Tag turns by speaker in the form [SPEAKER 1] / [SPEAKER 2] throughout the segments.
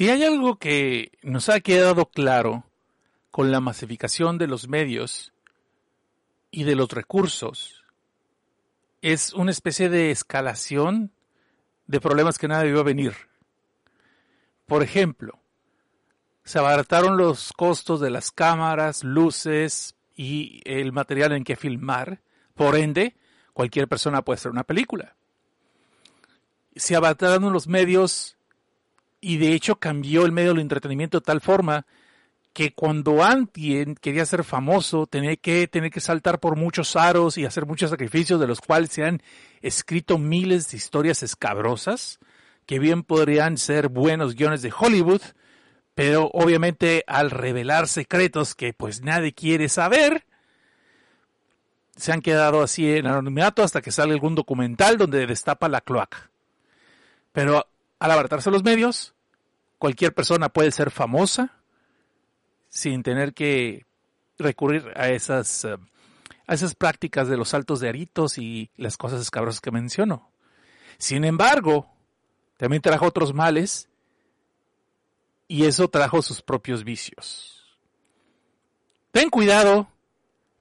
[SPEAKER 1] Si hay algo que nos ha quedado claro con la masificación de los medios y de los recursos, es una especie de escalación de problemas que nada debió venir. Por ejemplo, se abarataron los costos de las cámaras, luces y el material en que filmar. Por ende, cualquier persona puede hacer una película. Se abarataron los medios y de hecho cambió el medio del entretenimiento de tal forma que cuando alguien quería ser famoso tenía que tener que saltar por muchos aros y hacer muchos sacrificios de los cuales se han escrito miles de historias escabrosas que bien podrían ser buenos guiones de Hollywood, pero obviamente al revelar secretos que pues nadie quiere saber, se han quedado así en anonimato hasta que sale algún documental donde destapa la cloaca. Pero al abaratarse los medios, cualquier persona puede ser famosa sin tener que recurrir a esas, eh, a esas prácticas de los saltos de aritos y las cosas escabrosas que menciono. Sin embargo, también trajo otros males y eso trajo sus propios vicios. Ten cuidado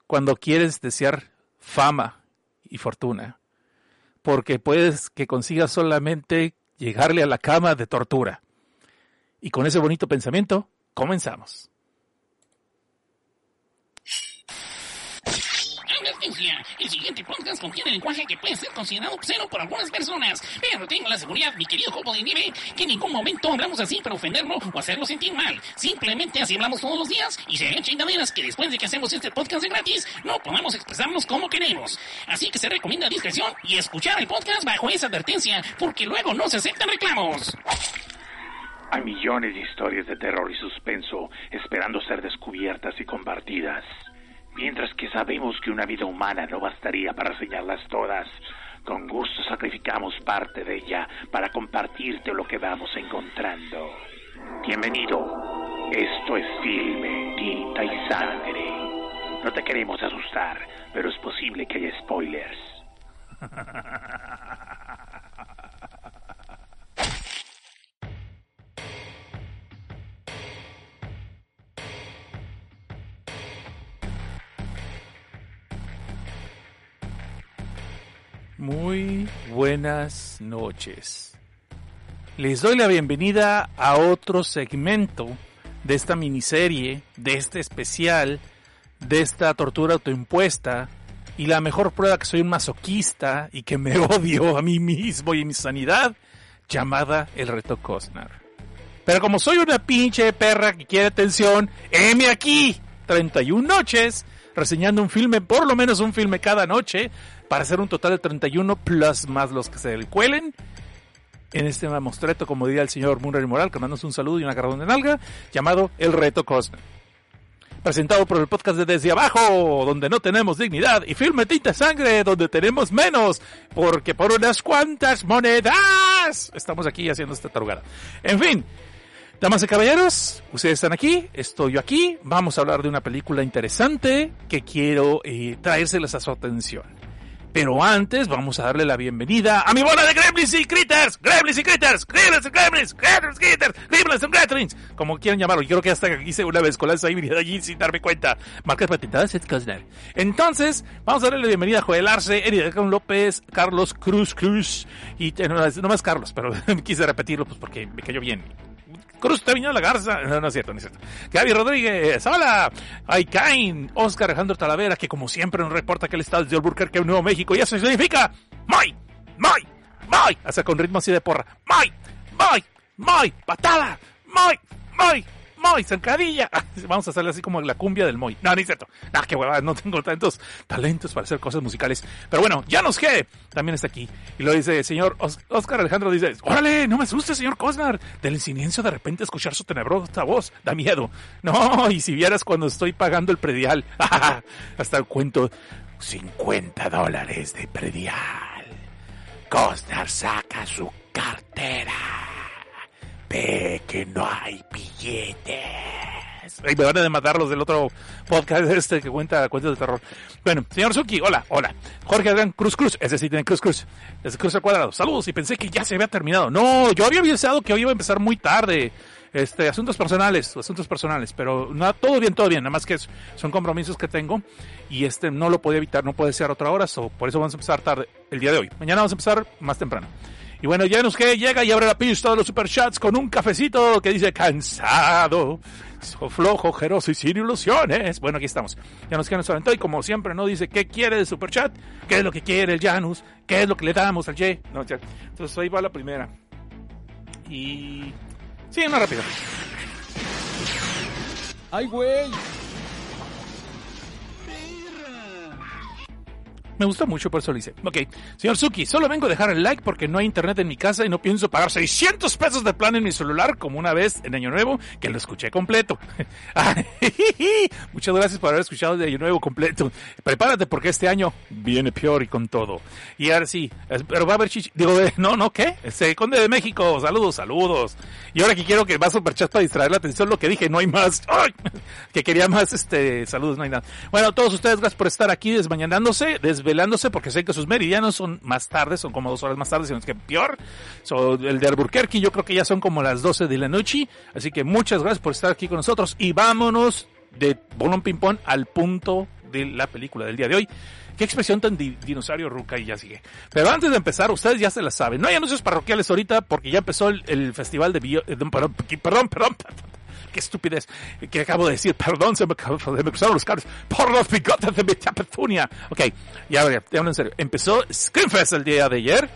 [SPEAKER 1] cuando quieres desear fama y fortuna, porque puedes que consigas solamente llegarle a la cama de tortura. Y con ese bonito pensamiento, comenzamos.
[SPEAKER 2] El siguiente podcast contiene lenguaje que puede ser considerado obsceno por algunas personas, pero tengo la seguridad, mi querido Jopo de Nieve, que en ningún momento hablamos así para ofenderlo o hacerlo sentir mal. Simplemente así hablamos todos los días y serían chingaderas que después de que hacemos este podcast de gratis no podamos expresarnos como queremos. Así que se recomienda discreción y escuchar el podcast bajo esa advertencia, porque luego no se aceptan reclamos.
[SPEAKER 3] Hay millones de historias de terror y suspenso esperando ser descubiertas y compartidas. Mientras que sabemos que una vida humana no bastaría para enseñarlas todas, con gusto sacrificamos parte de ella para compartirte lo que vamos encontrando. Bienvenido. Esto es filme, tinta y sangre. No te queremos asustar, pero es posible que haya spoilers.
[SPEAKER 1] Buenas noches. Les doy la bienvenida a otro segmento de esta miniserie, de este especial, de esta tortura autoimpuesta y la mejor prueba que soy un masoquista y que me odio a mí mismo y mi sanidad, llamada el reto Cosnar. Pero como soy una pinche perra que quiere atención, heme aquí, 31 noches, reseñando un filme, por lo menos un filme cada noche, para hacer un total de 31 plus más los que se le cuelen. En este mamostreto, como diría el señor Munra Moral, que mandos un saludo y una carrón de nalga, llamado El Reto Cosme. Presentado por el podcast de Desde Abajo, donde no tenemos dignidad, y Filme Tinta Sangre, donde tenemos menos, porque por unas cuantas monedas estamos aquí haciendo esta tarugada. En fin, Damas y caballeros, ustedes están aquí, estoy yo aquí, vamos a hablar de una película interesante que quiero eh, traérseles a su atención. Pero antes vamos a darle la bienvenida a mi bola de Gremlins y Critters, Gremlins y Critters, Gremlins y Gremlins, Critters Critters, Gremlins y Critters, como quieran llamarlo. Yo creo que hasta hice una vez con la hibridad allí sin darme cuenta. Marcas patentadas, Ed Cosner. Entonces, vamos a darle la bienvenida a Joel Arce, Erika López, Carlos Cruz Cruz, y eh, no, más Carlos, pero quise repetirlo pues porque me cayó bien. Cruz Viña La Garza, no, no es cierto, no es cierto. Gaby Rodríguez, hola. Aikain, Oscar Alejandro Talavera, que como siempre nos reporta que el estado de Albuquerque, Nuevo México, y eso significa ¡Muy! ¡Muy! ¡Muy! Hasta con ritmo así de porra. ¡Muy! ¡Muy! ¡Muy! ¡Patada! ¡Muy! ¡Muy! Moy, zancadilla. Vamos a hacerle así como la cumbia del Moy. No, ni cierto. Ah, qué hueva, no tengo tantos talentos para hacer cosas musicales. Pero bueno, ya nos quede. También está aquí. Y lo dice, señor Oscar Alejandro, dice, órale, no me asuste, señor Cosnar. Del silencio de repente escuchar su tenebrosa voz. Da miedo. No, y si vieras cuando estoy pagando el predial. Hasta el cuento 50 dólares de predial. Cosnar saca su cartera ve que no hay billetes. Ay, me van a demandar los del otro podcast este que cuenta cuentos de terror. Bueno, señor Suki, hola, hola. Jorge Adrián Cruz Cruz, ese sí tiene Cruz Cruz. Es Cruz al cuadrado. Saludos y pensé que ya se había terminado. No, yo había pensado que hoy iba a empezar muy tarde. Este, asuntos personales, asuntos personales, pero no, todo bien, todo bien, nada más que son compromisos que tengo y este no lo podía evitar, no puede ser otra hora, so, por eso vamos a empezar tarde el día de hoy. Mañana vamos a empezar más temprano. Y bueno, ya nos que llega y abre la pista de los superchats con un cafecito que dice cansado, flojo, jeroso y sin ilusiones. Bueno, aquí estamos. Ya nos queda nuestro y como siempre no dice qué quiere de superchat, qué es lo que quiere el Janus, qué es lo que le damos al Ye. No, Entonces ahí va la primera. Y... Sí, una rápida.
[SPEAKER 4] ¡Ay, güey!
[SPEAKER 1] Me gustó mucho, por eso lo hice. Ok, señor Suki, solo vengo a dejar el like porque no hay internet en mi casa y no pienso pagar 600 pesos de plan en mi celular como una vez en Año Nuevo que lo escuché completo. Muchas gracias por haber escuchado de Año Nuevo completo. Prepárate porque este año viene peor y con todo. Y ahora sí, pero va a haber chichi. Digo, no, no, ¿qué? Este, Conde de México, saludos, saludos. Y ahora que quiero que va a superchat para distraer la atención, lo que dije, no hay más. Que quería más, este, saludos, no hay nada. Bueno, todos ustedes, gracias por estar aquí desmañanándose, desve velándose porque sé que sus meridianos son más tarde, son como dos horas más tarde, sino que peor. El de Albuquerque yo creo que ya son como las 12 de la noche. Así que muchas gracias por estar aquí con nosotros y vámonos de Bolón Ping Pong al punto de la película del día de hoy. Qué expresión tan dinosaurio ruca y ya sigue. Pero antes de empezar, ustedes ya se la saben. No hay anuncios parroquiales ahorita porque ya empezó el, festival de bio, eh, perdón, perdón, perdón, qué estupidez que acabo de decir. Perdón, se me, me cruzaron los carros por los bigotes de mi tapetunia. Ok, ya, ya, ya en serio. Empezó Screamfest el día de ayer.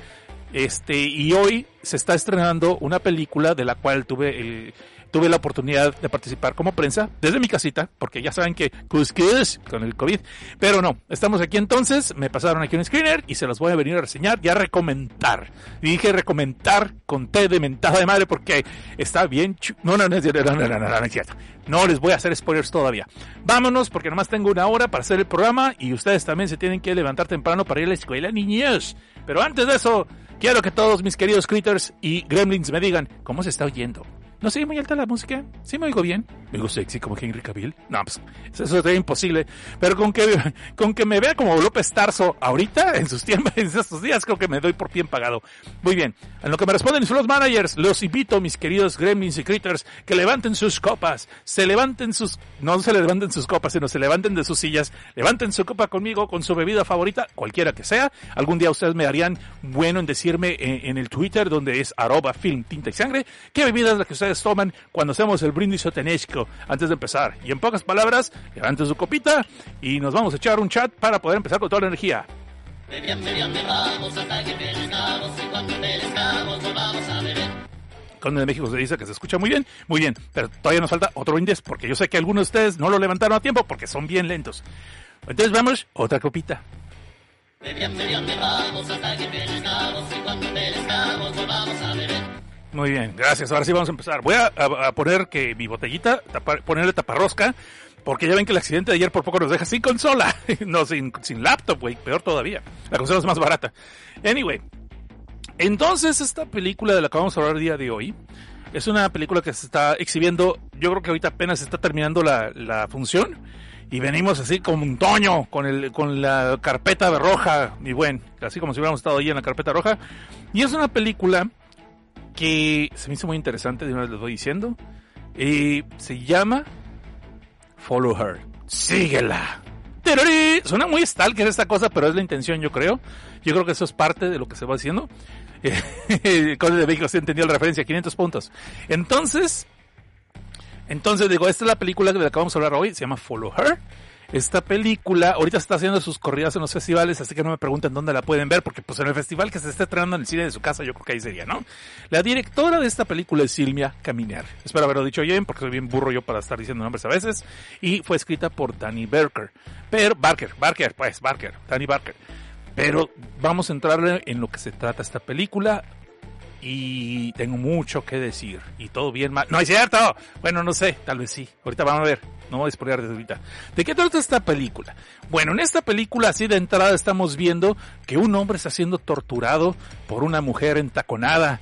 [SPEAKER 1] Este, y hoy se está estrenando una película de la cual tuve el, tuve la oportunidad de participar como prensa desde mi casita, porque ya saben que cuscus con el COVID. Pero no, estamos aquí entonces, me pasaron aquí un screener y se los voy a venir a reseñar y a recomendar. Y dije recomendar con té de mentada de madre porque está bien No, no, no, no, no, no, no, no, es cierto. No les voy a hacer spoilers todavía. Vámonos porque nomás tengo una hora para hacer el programa y ustedes también se tienen que levantar temprano para ir a la escuela, niños. Pero antes de eso, quiero que todos mis queridos critters y gremlins me digan cómo se está oyendo. ¿No sigue muy alta la música? ¿Sí me oigo bien? ¿Me oigo sexy como Henry Cavill? No, pues eso es imposible. Pero con que, con que me vea como López Tarso ahorita, en sus tiempos, en estos días, creo que me doy por bien pagado. Muy bien. En lo que me responden los managers, los invito, mis queridos gremlins y critters, que levanten sus copas. Se levanten sus... No se levanten sus copas, sino se levanten de sus sillas. Levanten su copa conmigo, con su bebida favorita, cualquiera que sea. Algún día ustedes me harían bueno en decirme en, en el Twitter, donde es arroba film tinta y sangre, qué bebida es la que ustedes toman cuando hacemos el brindis otenesco antes de empezar. Y en pocas palabras, levanten su copita y nos vamos a echar un chat para poder empezar con toda la energía. Conde de México se dice que se escucha muy bien, muy bien, pero todavía nos falta otro brindis porque yo sé que algunos de ustedes no lo levantaron a tiempo porque son bien lentos. Entonces vamos, otra copita. Muy bien, gracias. Ahora sí vamos a empezar. Voy a, poner que mi botellita, ponerle taparrosca, porque ya ven que el accidente de ayer por poco nos deja sin consola. no, sin, sin laptop, güey. Peor todavía. La consola es más barata. Anyway. Entonces, esta película de la que vamos a hablar el día de hoy es una película que se está exhibiendo. Yo creo que ahorita apenas está terminando la, la función. Y venimos así como un toño, con, el, con la carpeta roja, mi buen. Así como si hubiéramos estado ahí en la carpeta roja. Y es una película que se me hizo muy interesante, de una vez les voy diciendo. Y se llama Follow Her. Síguela. Suena muy stalker esta cosa, pero es la intención, yo creo. Yo creo que eso es parte de lo que se va haciendo. Código de México se entendió la referencia, 500 puntos. Entonces, entonces digo, esta es la película de la que vamos a hablar hoy, se llama Follow Her. Esta película ahorita está haciendo sus corridas en los festivales, así que no me pregunten dónde la pueden ver, porque pues en el festival que se está estrenando en el cine de su casa, yo creo que ahí sería, ¿no? La directora de esta película es Silvia Caminer. Espero haberlo dicho bien, porque soy bien burro yo para estar diciendo nombres a veces. Y fue escrita por Danny Barker. Pero, Barker, Barker, pues, Barker, Danny Barker. Pero vamos a entrarle en lo que se trata esta película y tengo mucho que decir. Y todo bien mal. ¡No es cierto! Bueno, no sé, tal vez sí. Ahorita vamos a ver. No voy a spoiler desde ahorita. ¿De qué trata esta película? Bueno, en esta película, así de entrada, estamos viendo que un hombre está siendo torturado por una mujer entaconada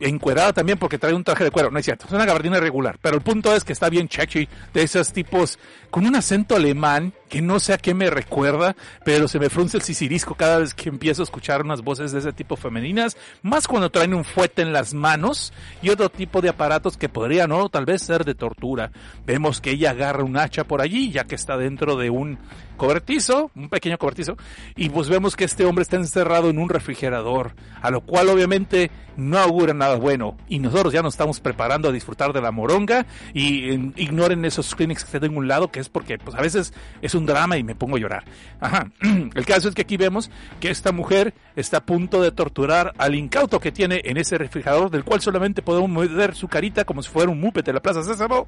[SPEAKER 1] encuerada también porque trae un traje de cuero, no es cierto, es una gabardina regular, pero el punto es que está bien chechi, de esos tipos con un acento alemán que no sé a qué me recuerda, pero se me frunce el sisirisco cada vez que empiezo a escuchar unas voces de ese tipo femeninas, más cuando traen un fuete en las manos y otro tipo de aparatos que podrían, no, tal vez ser de tortura. Vemos que ella agarra un hacha por allí, ya que está dentro de un cobertizo, un pequeño cobertizo, y pues vemos que este hombre está encerrado en un refrigerador, a lo cual obviamente no augura nada bueno. Y nosotros ya nos estamos preparando a disfrutar de la moronga y ignoren esos clinics que tengo en un lado, que es porque pues a veces es un drama y me pongo a llorar. Ajá. El caso es que aquí vemos que esta mujer está a punto de torturar al incauto que tiene en ese refrigerador, del cual solamente podemos mover su carita como si fuera un mupete de la Plaza Sésamo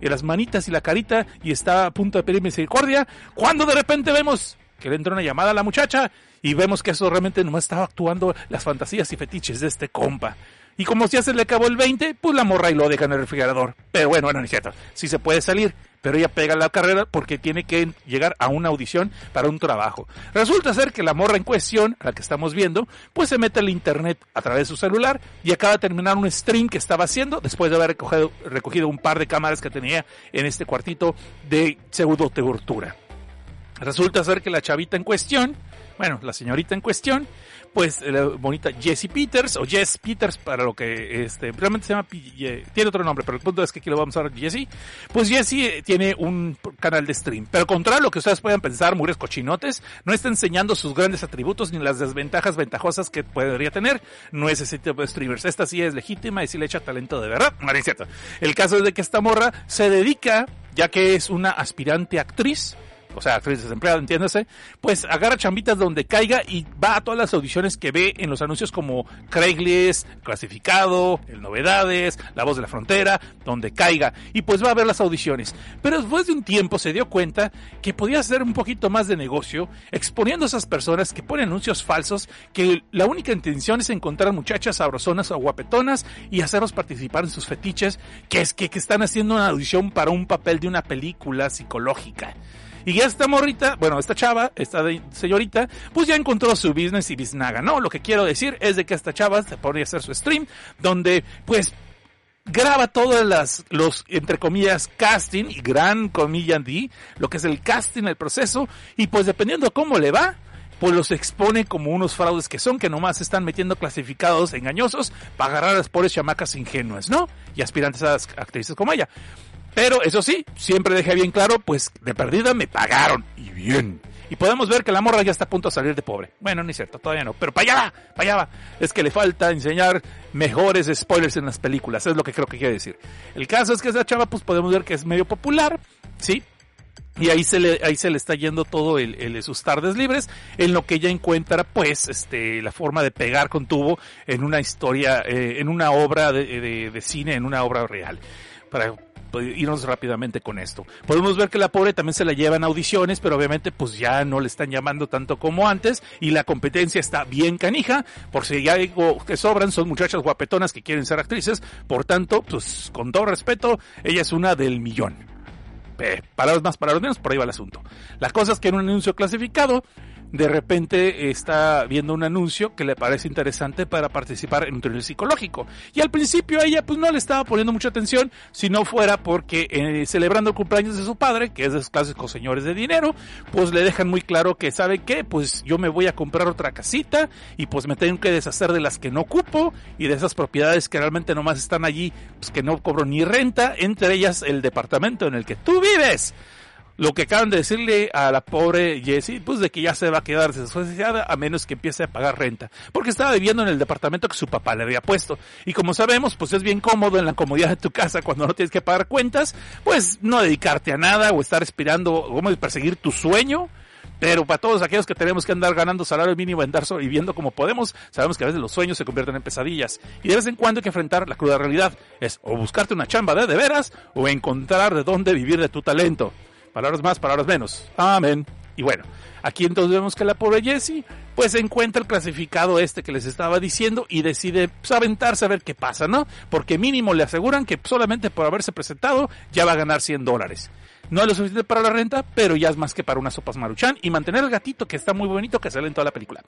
[SPEAKER 1] y las manitas y la carita y está a punto de pedir misericordia, cuando de repente vemos que le entra una llamada a la muchacha y vemos que eso realmente no estaba actuando las fantasías y fetiches de este compa. Y como si ya se le acabó el 20, pues la morra y lo deja en el refrigerador. Pero bueno, no es cierto. Sí se puede salir, pero ella pega la carrera porque tiene que llegar a una audición para un trabajo. Resulta ser que la morra en cuestión, la que estamos viendo, pues se mete al internet a través de su celular y acaba de terminar un stream que estaba haciendo después de haber recogido, recogido un par de cámaras que tenía en este cuartito de pseudo tortura. Resulta ser que la chavita en cuestión, bueno, la señorita en cuestión, pues la bonita Jessie Peters o Jess Peters para lo que este realmente se llama tiene otro nombre pero el punto es que aquí lo vamos a ver Jessie. Pues Jessie eh, tiene un canal de stream pero contra lo que ustedes puedan pensar mures cochinotes no está enseñando sus grandes atributos ni las desventajas ventajosas que podría tener. No es ese tipo de streamers. Esta sí es legítima y sí le echa talento de verdad. No es cierto. El caso es de que esta morra se dedica ya que es una aspirante actriz o sea, actriz desempleada, entiéndase, pues agarra chambitas donde caiga y va a todas las audiciones que ve en los anuncios como Craigslist, Clasificado, El Novedades, La Voz de la Frontera, donde caiga, y pues va a ver las audiciones. Pero después de un tiempo se dio cuenta que podía hacer un poquito más de negocio exponiendo a esas personas que ponen anuncios falsos, que la única intención es encontrar muchachas sabrosonas o guapetonas y hacerlos participar en sus fetiches, que es que, que están haciendo una audición para un papel de una película psicológica. Y ya esta morrita, bueno, esta chava, esta señorita, pues ya encontró su business y biznaga, ¿no? Lo que quiero decir es de que esta chava se podría hacer su stream, donde pues graba todas las, los, entre comillas, casting, y gran comilla di, lo que es el casting, el proceso, y pues dependiendo cómo le va, pues los expone como unos fraudes que son, que nomás están metiendo clasificados engañosos para agarrar a las pobres chamacas ingenuas, ¿no? Y aspirantes a actrices como ella. Pero eso sí, siempre dejé bien claro, pues de perdida me pagaron. Y bien. Y podemos ver que la morra ya está a punto de salir de pobre. Bueno, ni cierto, todavía no. Pero para allá para allá. Es que le falta enseñar mejores spoilers en las películas. Es lo que creo que quiere decir. El caso es que esa chava, pues podemos ver que es medio popular. Sí, y ahí se le, ahí se le está yendo todo el, el, sus tardes libres, en lo que ella encuentra, pues, este, la forma de pegar con tubo en una historia, eh, en una obra de, de, de, cine, en una obra real. Para irnos rápidamente con esto. Podemos ver que la pobre también se la llevan audiciones, pero obviamente pues ya no le están llamando tanto como antes y la competencia está bien canija, por si ya digo que sobran, son muchachas guapetonas que quieren ser actrices, por tanto, pues con todo respeto, ella es una del millón. Eh, palabras más, palabras menos, por ahí va el asunto. La cosa es que en un anuncio clasificado, de repente está viendo un anuncio que le parece interesante para participar en un thriller psicológico. Y al principio ella pues no le estaba poniendo mucha atención, si no fuera porque eh, celebrando el cumpleaños de su padre, que es de esos clásicos señores de dinero, pues le dejan muy claro que sabe que pues yo me voy a comprar otra casita y pues me tengo que deshacer de las que no ocupo y de esas propiedades que realmente nomás están allí, pues que no cobro ni renta, entre ellas el departamento en el que tú vives lo que acaban de decirle a la pobre Jessie, pues de que ya se va a quedar desasociada a menos que empiece a pagar renta, porque estaba viviendo en el departamento que su papá le había puesto. Y como sabemos, pues es bien cómodo en la comodidad de tu casa cuando no tienes que pagar cuentas, pues no dedicarte a nada o estar esperando, como perseguir tu sueño. Pero para todos aquellos que tenemos que andar ganando salario mínimo, andar sobreviviendo como podemos, sabemos que a veces los sueños se convierten en pesadillas. Y de vez en cuando hay que enfrentar la cruda realidad. Es o buscarte una chamba de de veras o encontrar de dónde vivir de tu talento. Palabras más, palabras menos. Amén. Y bueno, aquí entonces vemos que la pobre Jessie pues encuentra el clasificado este que les estaba diciendo y decide pues, aventarse a ver qué pasa, ¿no? Porque mínimo le aseguran que solamente por haberse presentado ya va a ganar 100 dólares. No es lo suficiente para la renta, pero ya es más que para unas sopas maruchan y mantener el gatito que está muy bonito que sale en toda la película.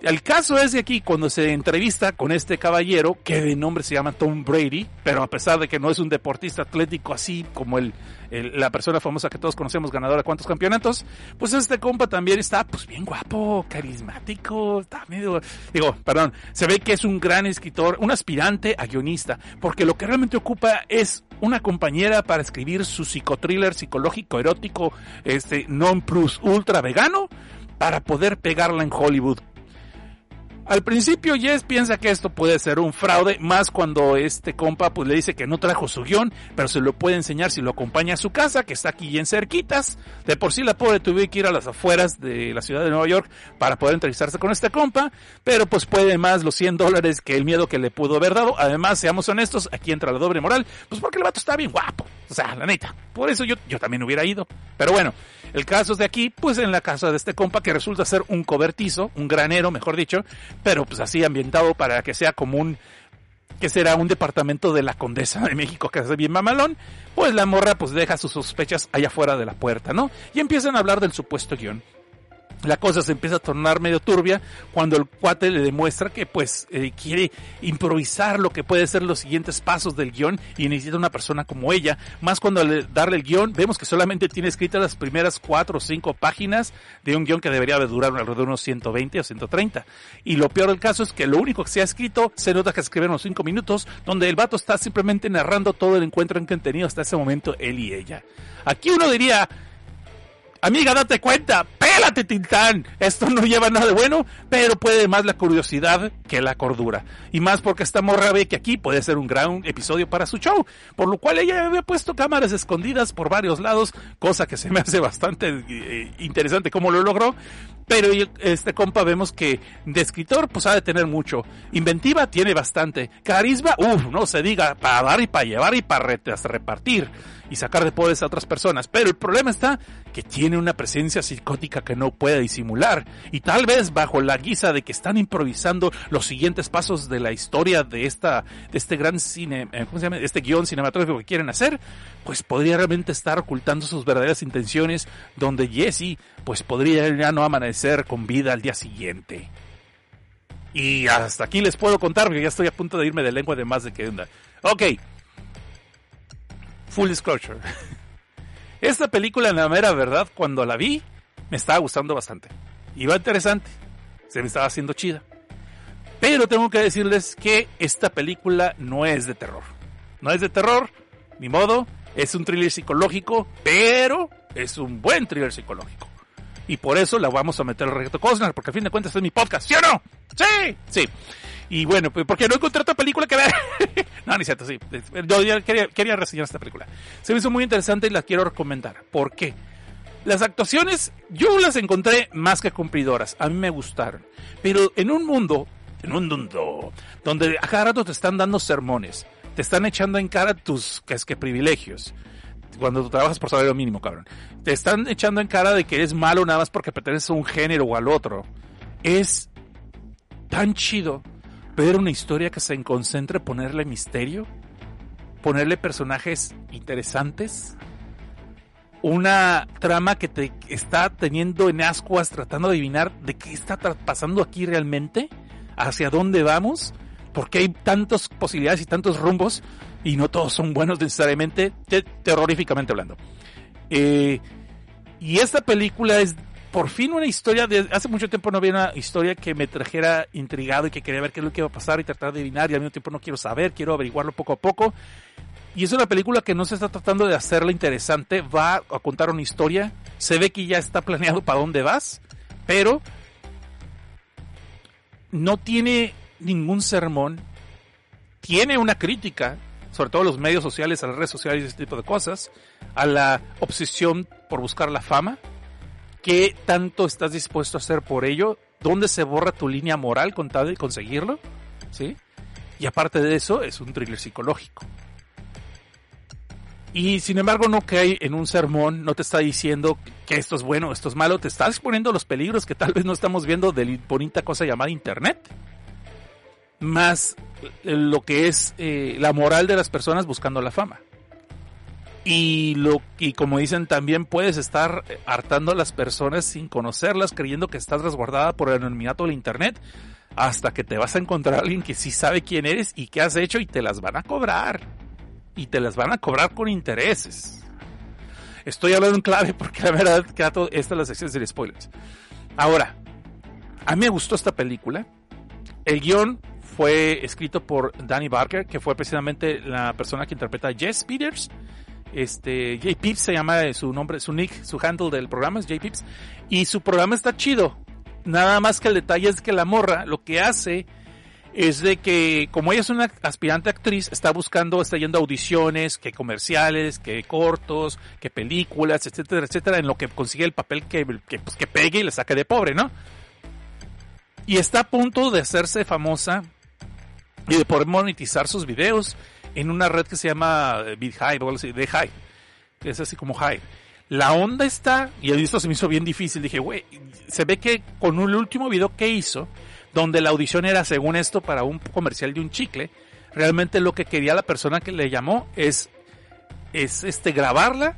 [SPEAKER 1] El caso es de aquí, cuando se entrevista con este caballero, que de nombre se llama Tom Brady, pero a pesar de que no es un deportista atlético así como el, la persona famosa que todos conocemos, ganadora de cuántos campeonatos, pues este compa también está, pues bien guapo, carismático, está medio, digo, perdón, se ve que es un gran escritor, un aspirante a guionista, porque lo que realmente ocupa es una compañera para escribir su psicotriller psicológico erótico, este non plus ultra vegano, para poder pegarla en Hollywood. Al principio Jess piensa que esto puede ser un fraude, más cuando este compa pues le dice que no trajo su guion, pero se lo puede enseñar si lo acompaña a su casa, que está aquí en cerquitas. De por sí la pobre tuvo que ir a las afueras de la ciudad de Nueva York para poder entrevistarse con este compa, pero pues puede más los 100 dólares que el miedo que le pudo haber dado. Además, seamos honestos, aquí entra la doble moral, pues porque el vato está bien guapo. O sea, la neta. Por eso yo, yo también hubiera ido. Pero bueno, el caso es de aquí, pues en la casa de este compa que resulta ser un cobertizo, un granero, mejor dicho, pero pues así ambientado para que sea como un que será un departamento de la Condesa de México que es bien mamalón, pues la morra pues deja sus sospechas allá afuera de la puerta, ¿no? Y empiezan a hablar del supuesto guion la cosa se empieza a tornar medio turbia cuando el cuate le demuestra que pues eh, quiere improvisar lo que puede ser los siguientes pasos del guion y necesita una persona como ella. Más cuando al darle el guion vemos que solamente tiene escritas las primeras cuatro o cinco páginas de un guion que debería durar alrededor de unos 120 o 130. Y lo peor del caso es que lo único que se ha escrito se nota que escriben unos cinco minutos donde el vato está simplemente narrando todo el encuentro que han tenido hasta ese momento él y ella. Aquí uno diría, Amiga, date cuenta, pélate Tintán. Esto no lleva nada de bueno, pero puede más la curiosidad que la cordura. Y más porque esta morra ve que aquí puede ser un gran episodio para su show. Por lo cual ella había puesto cámaras escondidas por varios lados, cosa que se me hace bastante eh, interesante cómo lo logró. Pero este compa vemos que de escritor pues ha de tener mucho. Inventiva tiene bastante. Carisma, uff, no se diga, para dar y para llevar y para repartir y sacar de poderes a otras personas. Pero el problema está que tiene una presencia psicótica que no puede disimular. Y tal vez bajo la guisa de que están improvisando los siguientes pasos de la historia de esta, de este gran cine, eh, ¿cómo se llama? Este guion cinematográfico que quieren hacer, pues podría realmente estar ocultando sus verdaderas intenciones, donde Jesse, pues podría ya no amanecer con vida al día siguiente. Y hasta aquí les puedo contar, porque ya estoy a punto de irme de lengua de más de que onda. Ok, full disclosure. Esta película, en la mera verdad, cuando la vi, me estaba gustando bastante. Iba interesante. Se me estaba haciendo chida. Pero tengo que decirles que esta película no es de terror. No es de terror, ni modo. Es un thriller psicológico, pero es un buen thriller psicológico. Y por eso la vamos a meter al reto Cosner, porque al fin de cuentas es mi podcast, ¿sí o no? Sí, sí. Y bueno, pues porque no encontré otra película que ver. no, ni cierto, sí. Yo ya quería, quería reseñar esta película. Se me hizo muy interesante y la quiero recomendar. ¿Por qué? Las actuaciones, yo las encontré más que cumplidoras. A mí me gustaron. Pero en un mundo, en un mundo, donde a cada rato te están dando sermones, te están echando en cara tus que es que privilegios. Cuando tú trabajas por salario mínimo, cabrón. Te están echando en cara de que eres malo nada más porque perteneces a un género o al otro. Es tan chido ver una historia que se concentre ponerle misterio, ponerle personajes interesantes, una trama que te está teniendo en ascuas tratando de adivinar de qué está pasando aquí realmente, hacia dónde vamos, porque hay tantas posibilidades y tantos rumbos y no todos son buenos necesariamente, terroríficamente hablando. Eh, y esta película es por fin una historia de hace mucho tiempo no había una historia que me trajera intrigado y que quería ver qué es lo que iba a pasar y tratar de adivinar y al mismo tiempo no quiero saber, quiero averiguarlo poco a poco. Y es una película que no se está tratando de hacerla interesante, va a contar una historia, se ve que ya está planeado para dónde vas, pero no tiene ningún sermón, tiene una crítica, sobre todo a los medios sociales, a las redes sociales y ese tipo de cosas, a la obsesión por buscar la fama, ¿Qué tanto estás dispuesto a hacer por ello? ¿Dónde se borra tu línea moral con tal de conseguirlo? ¿Sí? Y aparte de eso, es un thriller psicológico. Y sin embargo, no hay en un sermón, no te está diciendo que esto es bueno, esto es malo, te está exponiendo los peligros que tal vez no estamos viendo de la bonita cosa llamada Internet. Más lo que es eh, la moral de las personas buscando la fama. Y lo y como dicen también puedes estar hartando a las personas sin conocerlas creyendo que estás resguardada por el anonimato del internet hasta que te vas a encontrar a alguien que sí sabe quién eres y qué has hecho y te las van a cobrar. Y te las van a cobrar con intereses. Estoy hablando en clave porque la verdad que esta es la sección de spoilers. Ahora a mí me gustó esta película. El guion fue escrito por Danny Barker, que fue precisamente la persona que interpreta a Jess Peters. Este, J. Pips se llama su nombre, su nick, su handle del programa es J. Pips. Y su programa está chido. Nada más que el detalle es que la morra lo que hace es de que, como ella es una aspirante actriz, está buscando, está yendo audiciones, que comerciales, que cortos, que películas, etcétera, etcétera, en lo que consigue el papel que, que, pues, que pegue y le saque de pobre, ¿no? Y está a punto de hacerse famosa y de poder monetizar sus videos en una red que se llama BitHive o algo así, de Hive, que es así como Hive. La onda está, y esto se me hizo bien difícil, dije, güey, se ve que con el último video que hizo, donde la audición era según esto para un comercial de un chicle, realmente lo que quería la persona que le llamó es, es este, grabarla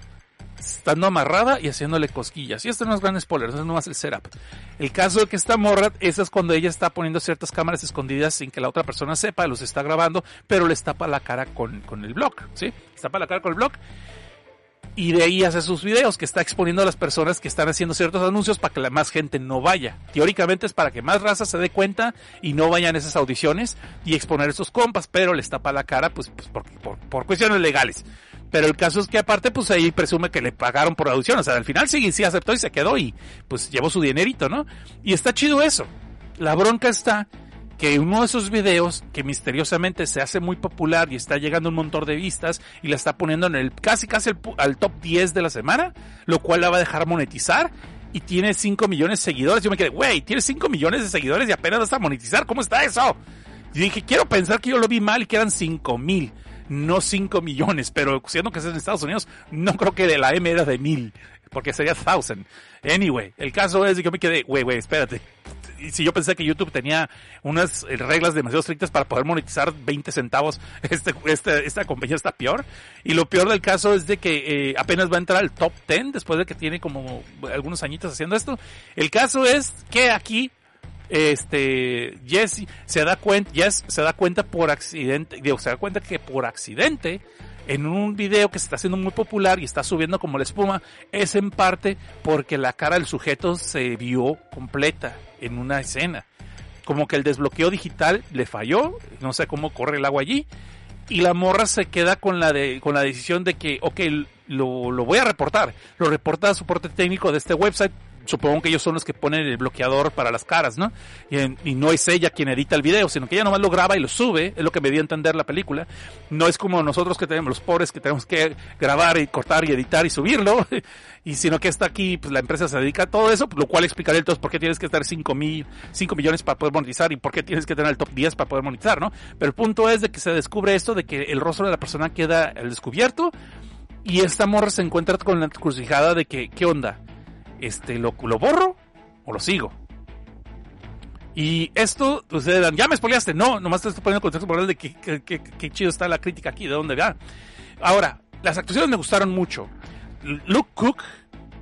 [SPEAKER 1] estando amarrada y haciéndole cosquillas. Y esto no es gran spoiler, no es el setup. El caso de que esta morra, esa es cuando ella está poniendo ciertas cámaras escondidas sin que la otra persona sepa, los está grabando, pero les tapa la cara con, con el blog, ¿sí? Les tapa la cara con el blog. Y de ahí hace sus videos que está exponiendo a las personas que están haciendo ciertos anuncios para que la más gente no vaya. Teóricamente es para que más raza se dé cuenta y no vayan a esas audiciones y exponer esos compas, pero les tapa la cara pues, pues por, por cuestiones legales. Pero el caso es que aparte, pues ahí presume que le pagaron por audición. O sea, al final sí, sí aceptó y se quedó y pues llevó su dinerito, ¿no? Y está chido eso. La bronca está que uno de esos videos que misteriosamente se hace muy popular y está llegando un montón de vistas y la está poniendo en el casi casi al top 10 de la semana, lo cual la va a dejar monetizar y tiene 5 millones de seguidores. Yo me quedé, güey, tiene 5 millones de seguidores y apenas vas a monetizar, ¿cómo está eso? Y dije, quiero pensar que yo lo vi mal y que eran 5 mil no 5 millones, pero siendo que es en Estados Unidos, no creo que de la M era de mil, porque sería thousand. Anyway, el caso es que yo me quedé, güey, güey, espérate. Si yo pensé que YouTube tenía unas reglas demasiado estrictas para poder monetizar 20 centavos, este, este, esta compañía está peor. Y lo peor del caso es de que eh, apenas va a entrar al top 10 después de que tiene como algunos añitos haciendo esto. El caso es que aquí este Jesse se da cuenta, Jess se da cuenta por accidente, digo, se da cuenta que por accidente en un video que se está haciendo muy popular y está subiendo como la espuma, es en parte porque la cara del sujeto se vio completa en una escena. Como que el desbloqueo digital le falló, no sé cómo corre el agua allí, y la morra se queda con la de, con la decisión de que, ok, lo, lo voy a reportar. Lo reporta a soporte técnico de este website supongo que ellos son los que ponen el bloqueador para las caras, ¿no? Y, no es ella quien edita el video, sino que ella nomás lo graba y lo sube, es lo que me dio a entender la película. No es como nosotros que tenemos, los pobres que tenemos que grabar y cortar y editar y subirlo, y sino que está aquí, pues la empresa se dedica a todo eso, lo cual explicaré entonces por qué tienes que estar 5 mil, 5 millones para poder monetizar y por qué tienes que tener el top 10 para poder monetizar, ¿no? Pero el punto es de que se descubre esto, de que el rostro de la persona queda al descubierto, y esta morra se encuentra con la encrucijada de que, ¿qué onda? Este, lo, lo borro o lo sigo. Y esto, ustedes dan, ya me spoileaste. No, nomás te estoy poniendo contexto moral de que, que, chido está la crítica aquí, de dónde va. Ahora, las actuaciones me gustaron mucho. Luke Cook,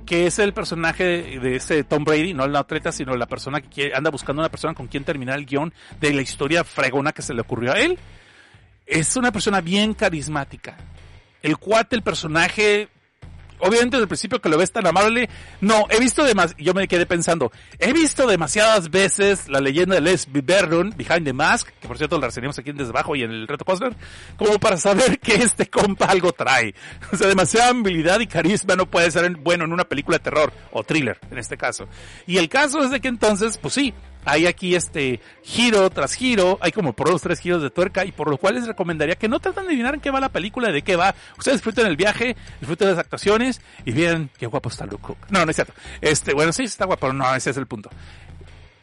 [SPEAKER 1] que es el personaje de ese Tom Brady, no el atleta, sino la persona que anda buscando una persona con quien terminar el guion de la historia fregona que se le ocurrió a él. Es una persona bien carismática. El cuate, el personaje, obviamente desde el principio que lo ves tan amable, no, he visto demasiado, yo me quedé pensando, he visto demasiadas veces la leyenda de Les Vernon, Behind the Mask, que por cierto la reseñamos aquí en Desde Abajo y en el Reto Cosner, como para saber que este compa algo trae. O sea, demasiada habilidad y carisma no puede ser bueno en una película de terror, o thriller en este caso. Y el caso es de que entonces, pues sí, hay aquí este giro tras giro, hay como por dos, tres giros de tuerca y por lo cual les recomendaría que no traten de adivinar en qué va la película, de qué va. Ustedes disfruten el viaje, disfruten las actuaciones y vean qué guapo está Luke Cook. No, no es cierto. Este, bueno, sí está guapo, pero no, ese es el punto.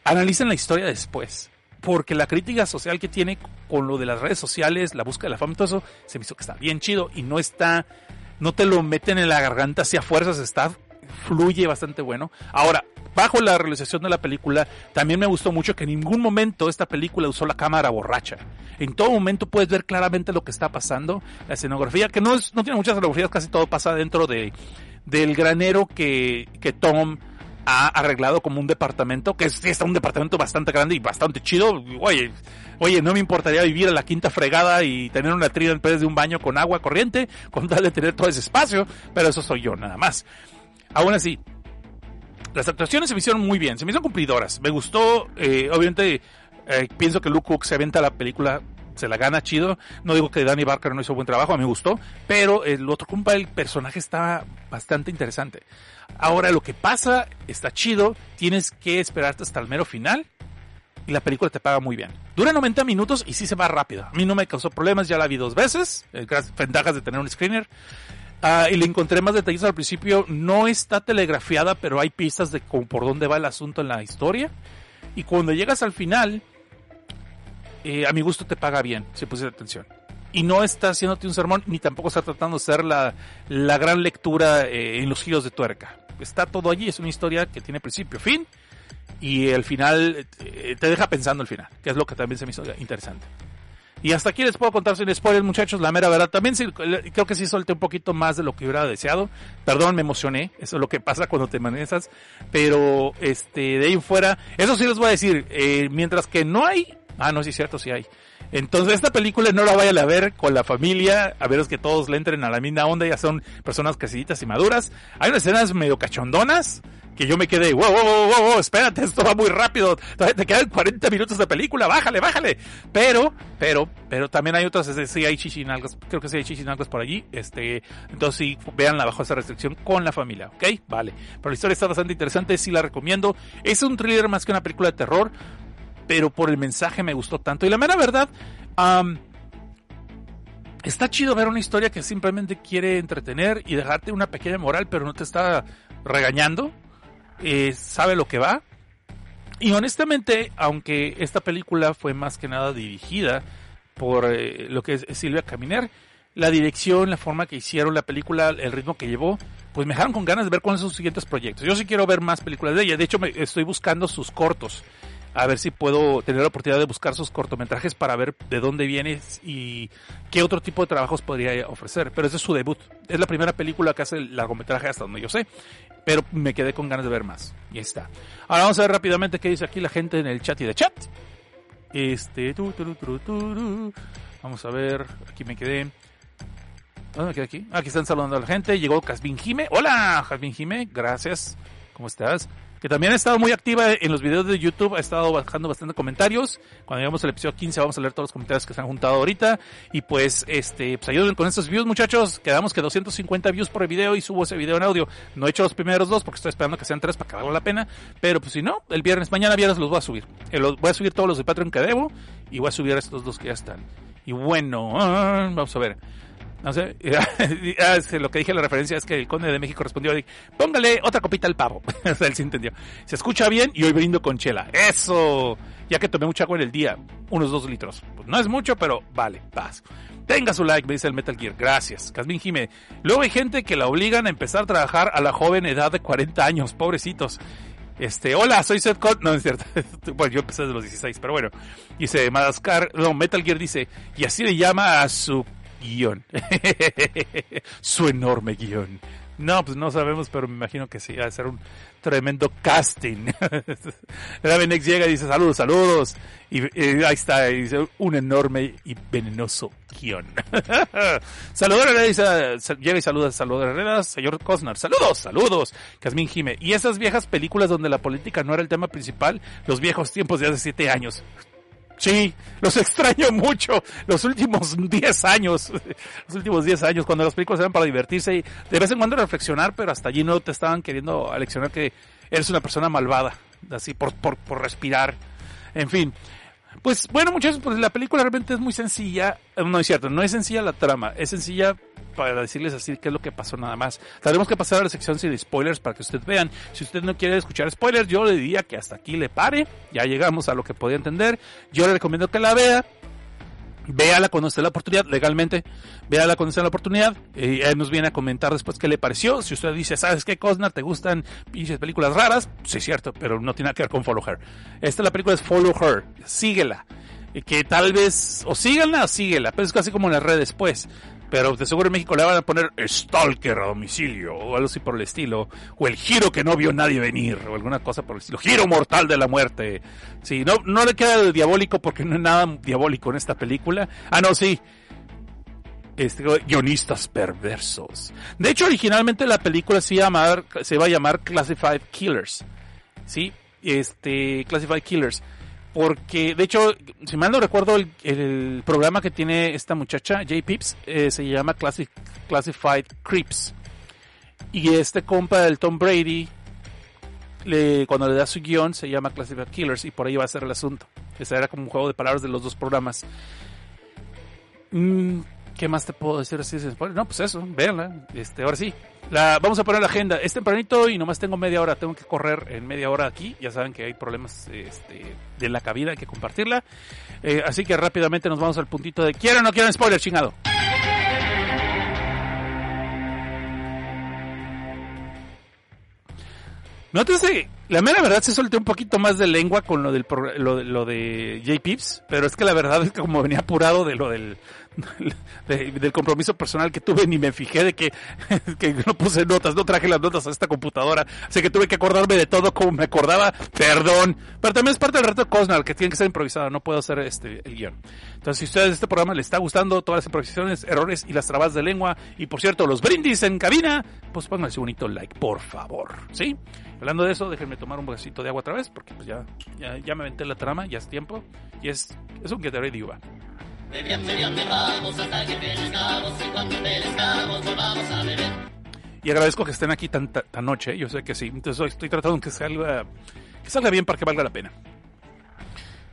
[SPEAKER 1] Analicen la historia después. Porque la crítica social que tiene con lo de las redes sociales, la búsqueda de la fama y todo eso, se me hizo que está bien chido y no está, no te lo meten en la garganta hacia fuerzas, está fluye bastante bueno. Ahora, bajo la realización de la película, también me gustó mucho que en ningún momento esta película usó la cámara borracha. En todo momento puedes ver claramente lo que está pasando. La escenografía, que no, es, no tiene muchas escenografías, casi todo pasa dentro de, del granero que, Tom ha arreglado como un departamento, que es, es un departamento bastante grande y bastante chido. Oye, oye, no me importaría vivir en la quinta fregada y tener una trina en vez de un baño con agua corriente, con tal de tener todo ese espacio, pero eso soy yo, nada más. Aún así, las actuaciones se me hicieron muy bien, se me hicieron cumplidoras. Me gustó, eh, obviamente, eh, pienso que Luke Cook se aventa la película, se la gana chido. No digo que Danny Barker no hizo buen trabajo, a mí me gustó, pero el otro compa, el personaje estaba bastante interesante. Ahora lo que pasa está chido, tienes que esperarte hasta el mero final y la película te paga muy bien. Dura 90 minutos y sí se va rápido. A mí no me causó problemas, ya la vi dos veces, eh, ventajas de tener un screener. Uh, y le encontré más detalles al principio. No está telegrafiada, pero hay pistas de por dónde va el asunto en la historia. Y cuando llegas al final, eh, a mi gusto te paga bien, si pusiste atención. Y no está haciéndote un sermón, ni tampoco está tratando de ser la, la gran lectura eh, en los giros de tuerca. Está todo allí, es una historia que tiene principio, fin. Y el final eh, te deja pensando el final, que es lo que también se me hizo interesante. Y hasta aquí les puedo contar sin spoilers, muchachos, la mera verdad. También sí, creo que sí solté un poquito más de lo que hubiera deseado. Perdón, me emocioné. Eso es lo que pasa cuando te manejas. Pero, este, de ahí fuera, eso sí les voy a decir. Eh, mientras que no hay, ah, no, sí es cierto, sí hay. Entonces, esta película no la vayan a ver con la familia, a ver que todos le entren a la misma onda, ya son personas creciditas y maduras. Hay unas escenas medio cachondonas, que yo me quedé, wow, wow, wow, wow, espérate, esto va muy rápido, te quedan 40 minutos de película, bájale, bájale. Pero, pero, pero también hay otras, sí hay chichinalgas, creo que sí hay chichinalgas por allí, este, entonces sí, veanla bajo esa restricción con la familia, ¿ok? Vale. Pero la historia está bastante interesante, sí la recomiendo. Es un thriller más que una película de terror, pero por el mensaje me gustó tanto. Y la mera verdad, está chido ver una historia que simplemente quiere entretener y dejarte una pequeña moral, pero no te está regañando eh, sabe lo que va. Y honestamente, aunque esta película fue más que nada dirigida por eh, lo que es Silvia Caminer, la dirección, la forma que hicieron la película, el ritmo que llevó, pues me dejaron con ganas de ver cuáles son sus siguientes proyectos. Yo sí quiero ver más películas de ella. De hecho, me estoy buscando sus cortos. A ver si puedo tener la oportunidad de buscar sus cortometrajes para ver de dónde viene y qué otro tipo de trabajos podría ofrecer. Pero ese es su debut. Es la primera película que hace el largometraje hasta donde yo sé pero me quedé con ganas de ver más. Y está. Ahora vamos a ver rápidamente qué dice aquí la gente en el chat y de chat. Este, tu, tu, tu, vamos a ver, aquí me quedé. ¿Dónde me quedé aquí? Aquí están saludando a la gente. Llegó Casvin Jime. Hola, Casvin Jime. Gracias. ¿Cómo estás? Que también ha estado muy activa en los videos de YouTube, ha estado bajando bastante comentarios. Cuando llegamos al episodio 15 vamos a leer todos los comentarios que se han juntado ahorita. Y pues, este, pues ayuden con estos views muchachos. Quedamos que 250 views por el video y subo ese video en audio. No he hecho los primeros dos porque estoy esperando que sean tres para que valga la pena. Pero pues si no, el viernes, mañana viernes los voy a subir. Eh, voy a subir todos los de Patreon que debo y voy a subir estos dos que ya están. Y bueno, ah, vamos a ver. No sé, ah, lo que dije la referencia es que el conde de México respondió, póngale otra copita al pavo. él sí entendió. Se escucha bien y hoy brindo con chela. Eso, ya que tomé mucha agua en el día, unos dos litros. Pues no es mucho, pero vale, paz. Tenga su like, me dice el Metal Gear. Gracias. Casmin Jime. Luego hay gente que la obligan a empezar a trabajar a la joven edad de 40 años. Pobrecitos. Este, hola, soy Seth Cott. No, es cierto. bueno, yo empecé desde los 16, pero bueno. Dice Madagascar. No, Metal Gear dice. Y así le llama a su guion. Su enorme guion. No, pues no sabemos, pero me imagino que sí, va a ser un tremendo casting. Ravenex llega y dice saludos, saludos. Y, ahí está, dice un enorme y venenoso guion. Saludor dice, llega y saluda, saludor señor Cosnar, saludos, saludos, Casmin Jime. Y esas viejas películas donde la política no era el tema principal, los viejos tiempos de hace siete años. Sí, los extraño mucho. Los últimos 10 años, los últimos 10 años, cuando las películas eran para divertirse y de vez en cuando reflexionar, pero hasta allí no te estaban queriendo aleccionar que eres una persona malvada, así por, por, por respirar. En fin. Pues bueno, muchachos, pues la película realmente es muy sencilla. No es cierto, no es sencilla la trama, es sencilla para decirles así qué es lo que pasó nada más. Tendremos que pasar a la sección sin spoilers para que ustedes vean. Si usted no quiere escuchar spoilers, yo le diría que hasta aquí le pare. Ya llegamos a lo que podía entender. Yo le recomiendo que la vea. véala cuando esté la oportunidad, legalmente, véala cuando esté la oportunidad, y él nos viene a comentar después qué le pareció, si usted dice, ¿sabes qué, Cosnar? ¿Te gustan pinches películas raras? Sí, es cierto, pero no tiene nada que ver con Follow Her. Esta la película es Follow Her, síguela, que tal vez, o síganla o síguela, pero es casi como en las redes, pues, pero de seguro en México le van a poner Stalker a domicilio o algo así por el estilo, o el giro que no vio nadie venir, o alguna cosa por el estilo, giro mortal de la muerte. Sí, no, no le queda de diabólico porque no hay nada diabólico en esta película. Ah, no, sí. Este, guionistas perversos. De hecho, originalmente la película se, llamar, se iba a llamar Classified Killers. Sí, este, Classified Killers porque de hecho, si mal no recuerdo, el, programa que tiene esta muchacha, J. Pips, eh, se llama Classified Creeps. Y este compa del Tom Brady, le, cuando le da su guion, se llama Classified Killers y por ahí va a ser el asunto. Ese era como un juego de palabras de los dos programas. Mm, ¿Qué más te puedo decir así? No, pues eso, véanla. Este, ahora sí, la, vamos a poner la agenda. Es tempranito y nomás tengo media hora. Tengo que correr en media hora aquí. Ya saben que hay problemas este, de la cabina, hay que compartirla. Eh, así que rápidamente nos vamos al puntito de ¿quieren o no quieren spoiler, chingado? Nótese, la mera verdad se solté un poquito más de lengua con lo, del, lo, lo de J. Pips, pero es que la verdad es que como venía apurado de lo del, del compromiso personal que tuve, ni me fijé de que, que no puse notas, no traje las notas a esta computadora, así que tuve que acordarme de todo como me acordaba, perdón, pero también es parte del reto de Cosnal, que tiene que ser improvisado, no puedo hacer este el guion. Entonces, si a ustedes este programa les está gustando, todas las improvisaciones, errores y las trabas de lengua, y por cierto, los brindis en cabina, pues pónganse un bonito like, por favor, ¿sí? Hablando de eso, déjenme tomar un vasito de agua otra vez, porque pues ya, ya, ya me aventé la trama, ya es tiempo, y es, es un Gatorade de uva. Y agradezco que estén aquí tan, tan noche, yo sé que sí. Entonces estoy tratando que salga, que salga bien para que valga la pena.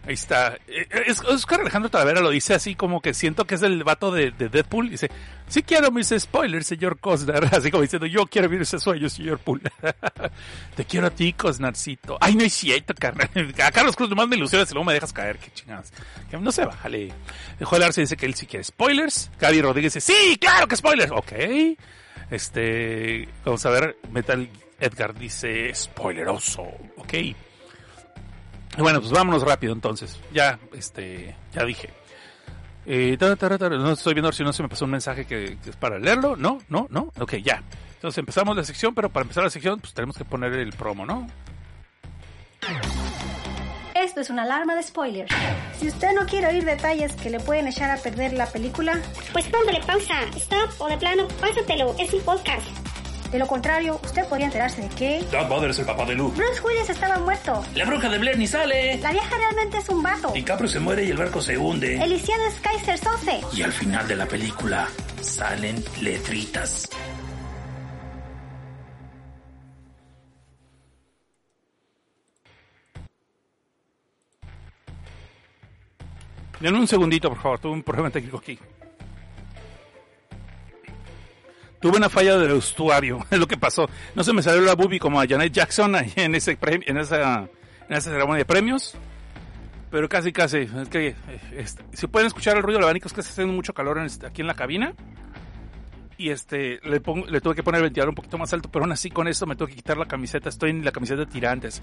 [SPEAKER 1] Ahí está. Eh, es, Oscar Alejandro Talavera lo dice así como que siento que es el vato de, Deadpool. Dice, sí quiero mis spoilers, señor Cosnar. Así como diciendo, yo quiero vivir ese sueño, señor Pool. Te quiero a ti, Cosnarcito. Ay, no es cierto, carnal. Carlos Cruz nomás me ilusiones y luego me dejas caer. Qué chingadas. No se bájale. Joel Arce dice que él sí quiere spoilers. Gaby Rodríguez dice, sí, claro que spoilers. Ok. Este, vamos a ver. Metal Edgar dice, spoileroso. Ok. Bueno, pues vámonos rápido entonces. Ya, este, ya dije. Eh, no estoy viendo si no se me pasó un mensaje que, es para leerlo. No, no, no. Ok, ya. Entonces empezamos la sección, pero para empezar la sección, pues tenemos que poner el promo, ¿no?
[SPEAKER 4] Esto es una alarma de spoilers. Si usted no quiere oír detalles que le pueden echar a perder la película,
[SPEAKER 5] pues póngale pausa, stop o de plano, pásatelo. Es un podcast.
[SPEAKER 4] De lo contrario, usted podría enterarse de que...
[SPEAKER 6] Vader es el papá de Luke.
[SPEAKER 4] Bruce Willis estaba muerto.
[SPEAKER 6] La bruja de Blair ni sale.
[SPEAKER 4] La vieja realmente es un vato.
[SPEAKER 6] DiCaprio se muere y el barco se hunde.
[SPEAKER 4] Elisiano es Kaiser Sose.
[SPEAKER 6] Y al final de la película salen letritas.
[SPEAKER 1] Denme un segundito, por favor. Tuve un problema técnico aquí. Tuve una falla del usuario, es lo que pasó. No se me salió la boobie como a Janet Jackson en, ese en, esa, en esa ceremonia de premios. Pero casi, casi. Es que, si pueden escuchar el ruido del abanico, es que está haciendo mucho calor este, aquí en la cabina. Y este, le, le tuve que poner el ventilador un poquito más alto, pero aún así con esto me tuve que quitar la camiseta. Estoy en la camiseta de tirantes.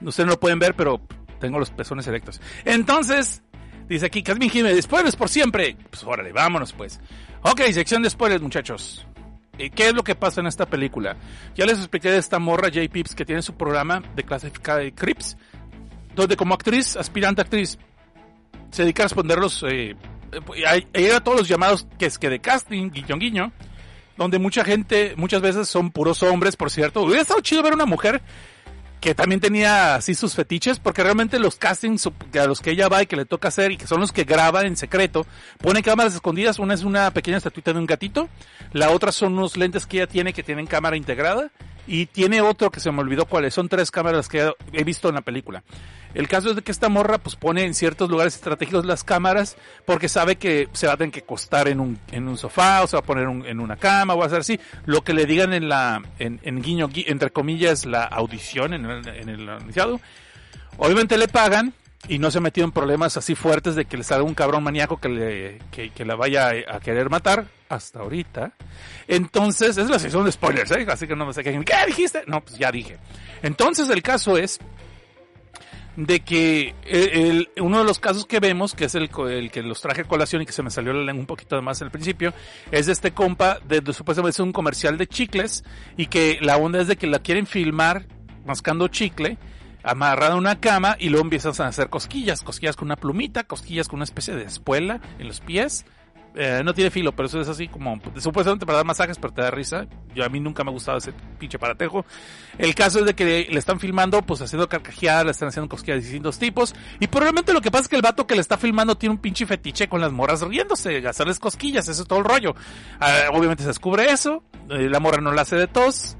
[SPEAKER 1] Ustedes no lo pueden ver, pero tengo los pezones erectos. Entonces, dice aquí Casmin Jiménez, spoilers por siempre. Pues órale, vámonos pues. Ok, sección de spoilers, muchachos. Eh, ¿Qué es lo que pasa en esta película? Ya les expliqué de esta morra J. Pips que tiene su programa de clasificada de Crips, donde como actriz, aspirante actriz, se dedica a responder los, eh, eh todos los llamados que es que de casting, guiño guiño, donde mucha gente, muchas veces son puros hombres, por cierto. Hubiera estado chido ver una mujer que también tenía así sus fetiches, porque realmente los castings a los que ella va y que le toca hacer y que son los que graba en secreto, pone cámaras escondidas, una es una pequeña estatuita de un gatito, la otra son unos lentes que ella tiene que tienen cámara integrada y tiene otro que se me olvidó cuáles, son tres cámaras que he visto en la película. El caso es de que esta morra pues pone en ciertos lugares estratégicos las cámaras porque sabe que se va a tener que acostar en un, en un sofá o se va a poner en una cama o a hacer así. Lo que le digan en la, en, en entre comillas, la audición en el, en el anunciado. Obviamente le pagan y no se ha metido en problemas así fuertes de que le salga un cabrón maníaco que, le, que, que la vaya a querer matar hasta ahorita. Entonces, es la sección de spoilers, ¿eh? así que no me sé qué. ¿Qué dijiste? No, pues ya dije. Entonces, el caso es de que el, el- uno de los casos que vemos, que es el, el que los traje a colación y que se me salió la lengua un poquito más al principio, es de este compa, de, de supuestamente es un comercial de chicles, y que la onda es de que la quieren filmar mascando chicle, amarrada a una cama, y luego empiezas a hacer cosquillas, cosquillas con una plumita, cosquillas con una especie de espuela en los pies, eh, no tiene filo, pero eso es así como, supuestamente para dar masajes, pero te da risa. Yo a mí nunca me ha gustado ese pinche paratejo. El caso es de que le están filmando, pues haciendo carcajeadas, le están haciendo cosquillas de distintos tipos. Y probablemente lo que pasa es que el vato que le está filmando tiene un pinche fetiche con las morras riéndose, hacerles cosquillas, eso es todo el rollo. Ah, obviamente se descubre eso, eh, la morra no la hace de tos.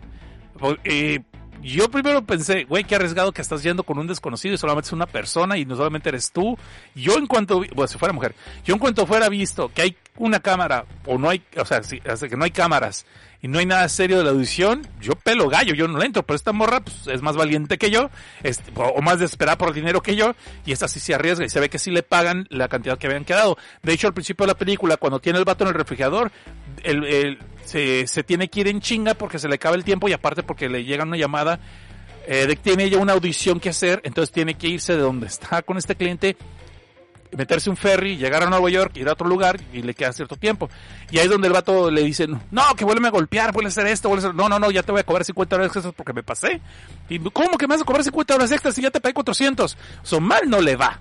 [SPEAKER 1] Yo primero pensé, güey, qué arriesgado que estás yendo con un desconocido y solamente es una persona y no solamente eres tú. Yo en cuanto, bueno, si fuera mujer, yo en cuanto fuera visto que hay una cámara o no hay, o sea, si, hasta que no hay cámaras y no hay nada serio de la audición, yo pelo gallo, yo no le entro, pero esta morra pues, es más valiente que yo, este, o o más desesperada por el dinero que yo, y esta sí se arriesga y se ve que sí le pagan la cantidad que habían quedado. De hecho, al principio de la película, cuando tiene el vato en el refrigerador, el, el- se, se tiene que ir en chinga porque se le acaba el tiempo y aparte porque le llega una llamada eh, de que tiene ella una audición que hacer, entonces tiene que irse de donde está con este cliente, meterse un ferry, llegar a Nueva York, ir a otro lugar y le queda cierto tiempo. Y ahí es donde el vato le dice, no, que vuelve a golpear, vuelve a hacer esto, vuelve a hacer... No, no, no, ya te voy a cobrar 50 horas extras porque me pasé. Y, ¿Cómo que me vas a cobrar 50 horas extras si ya te pagué 400? So, mal no le va.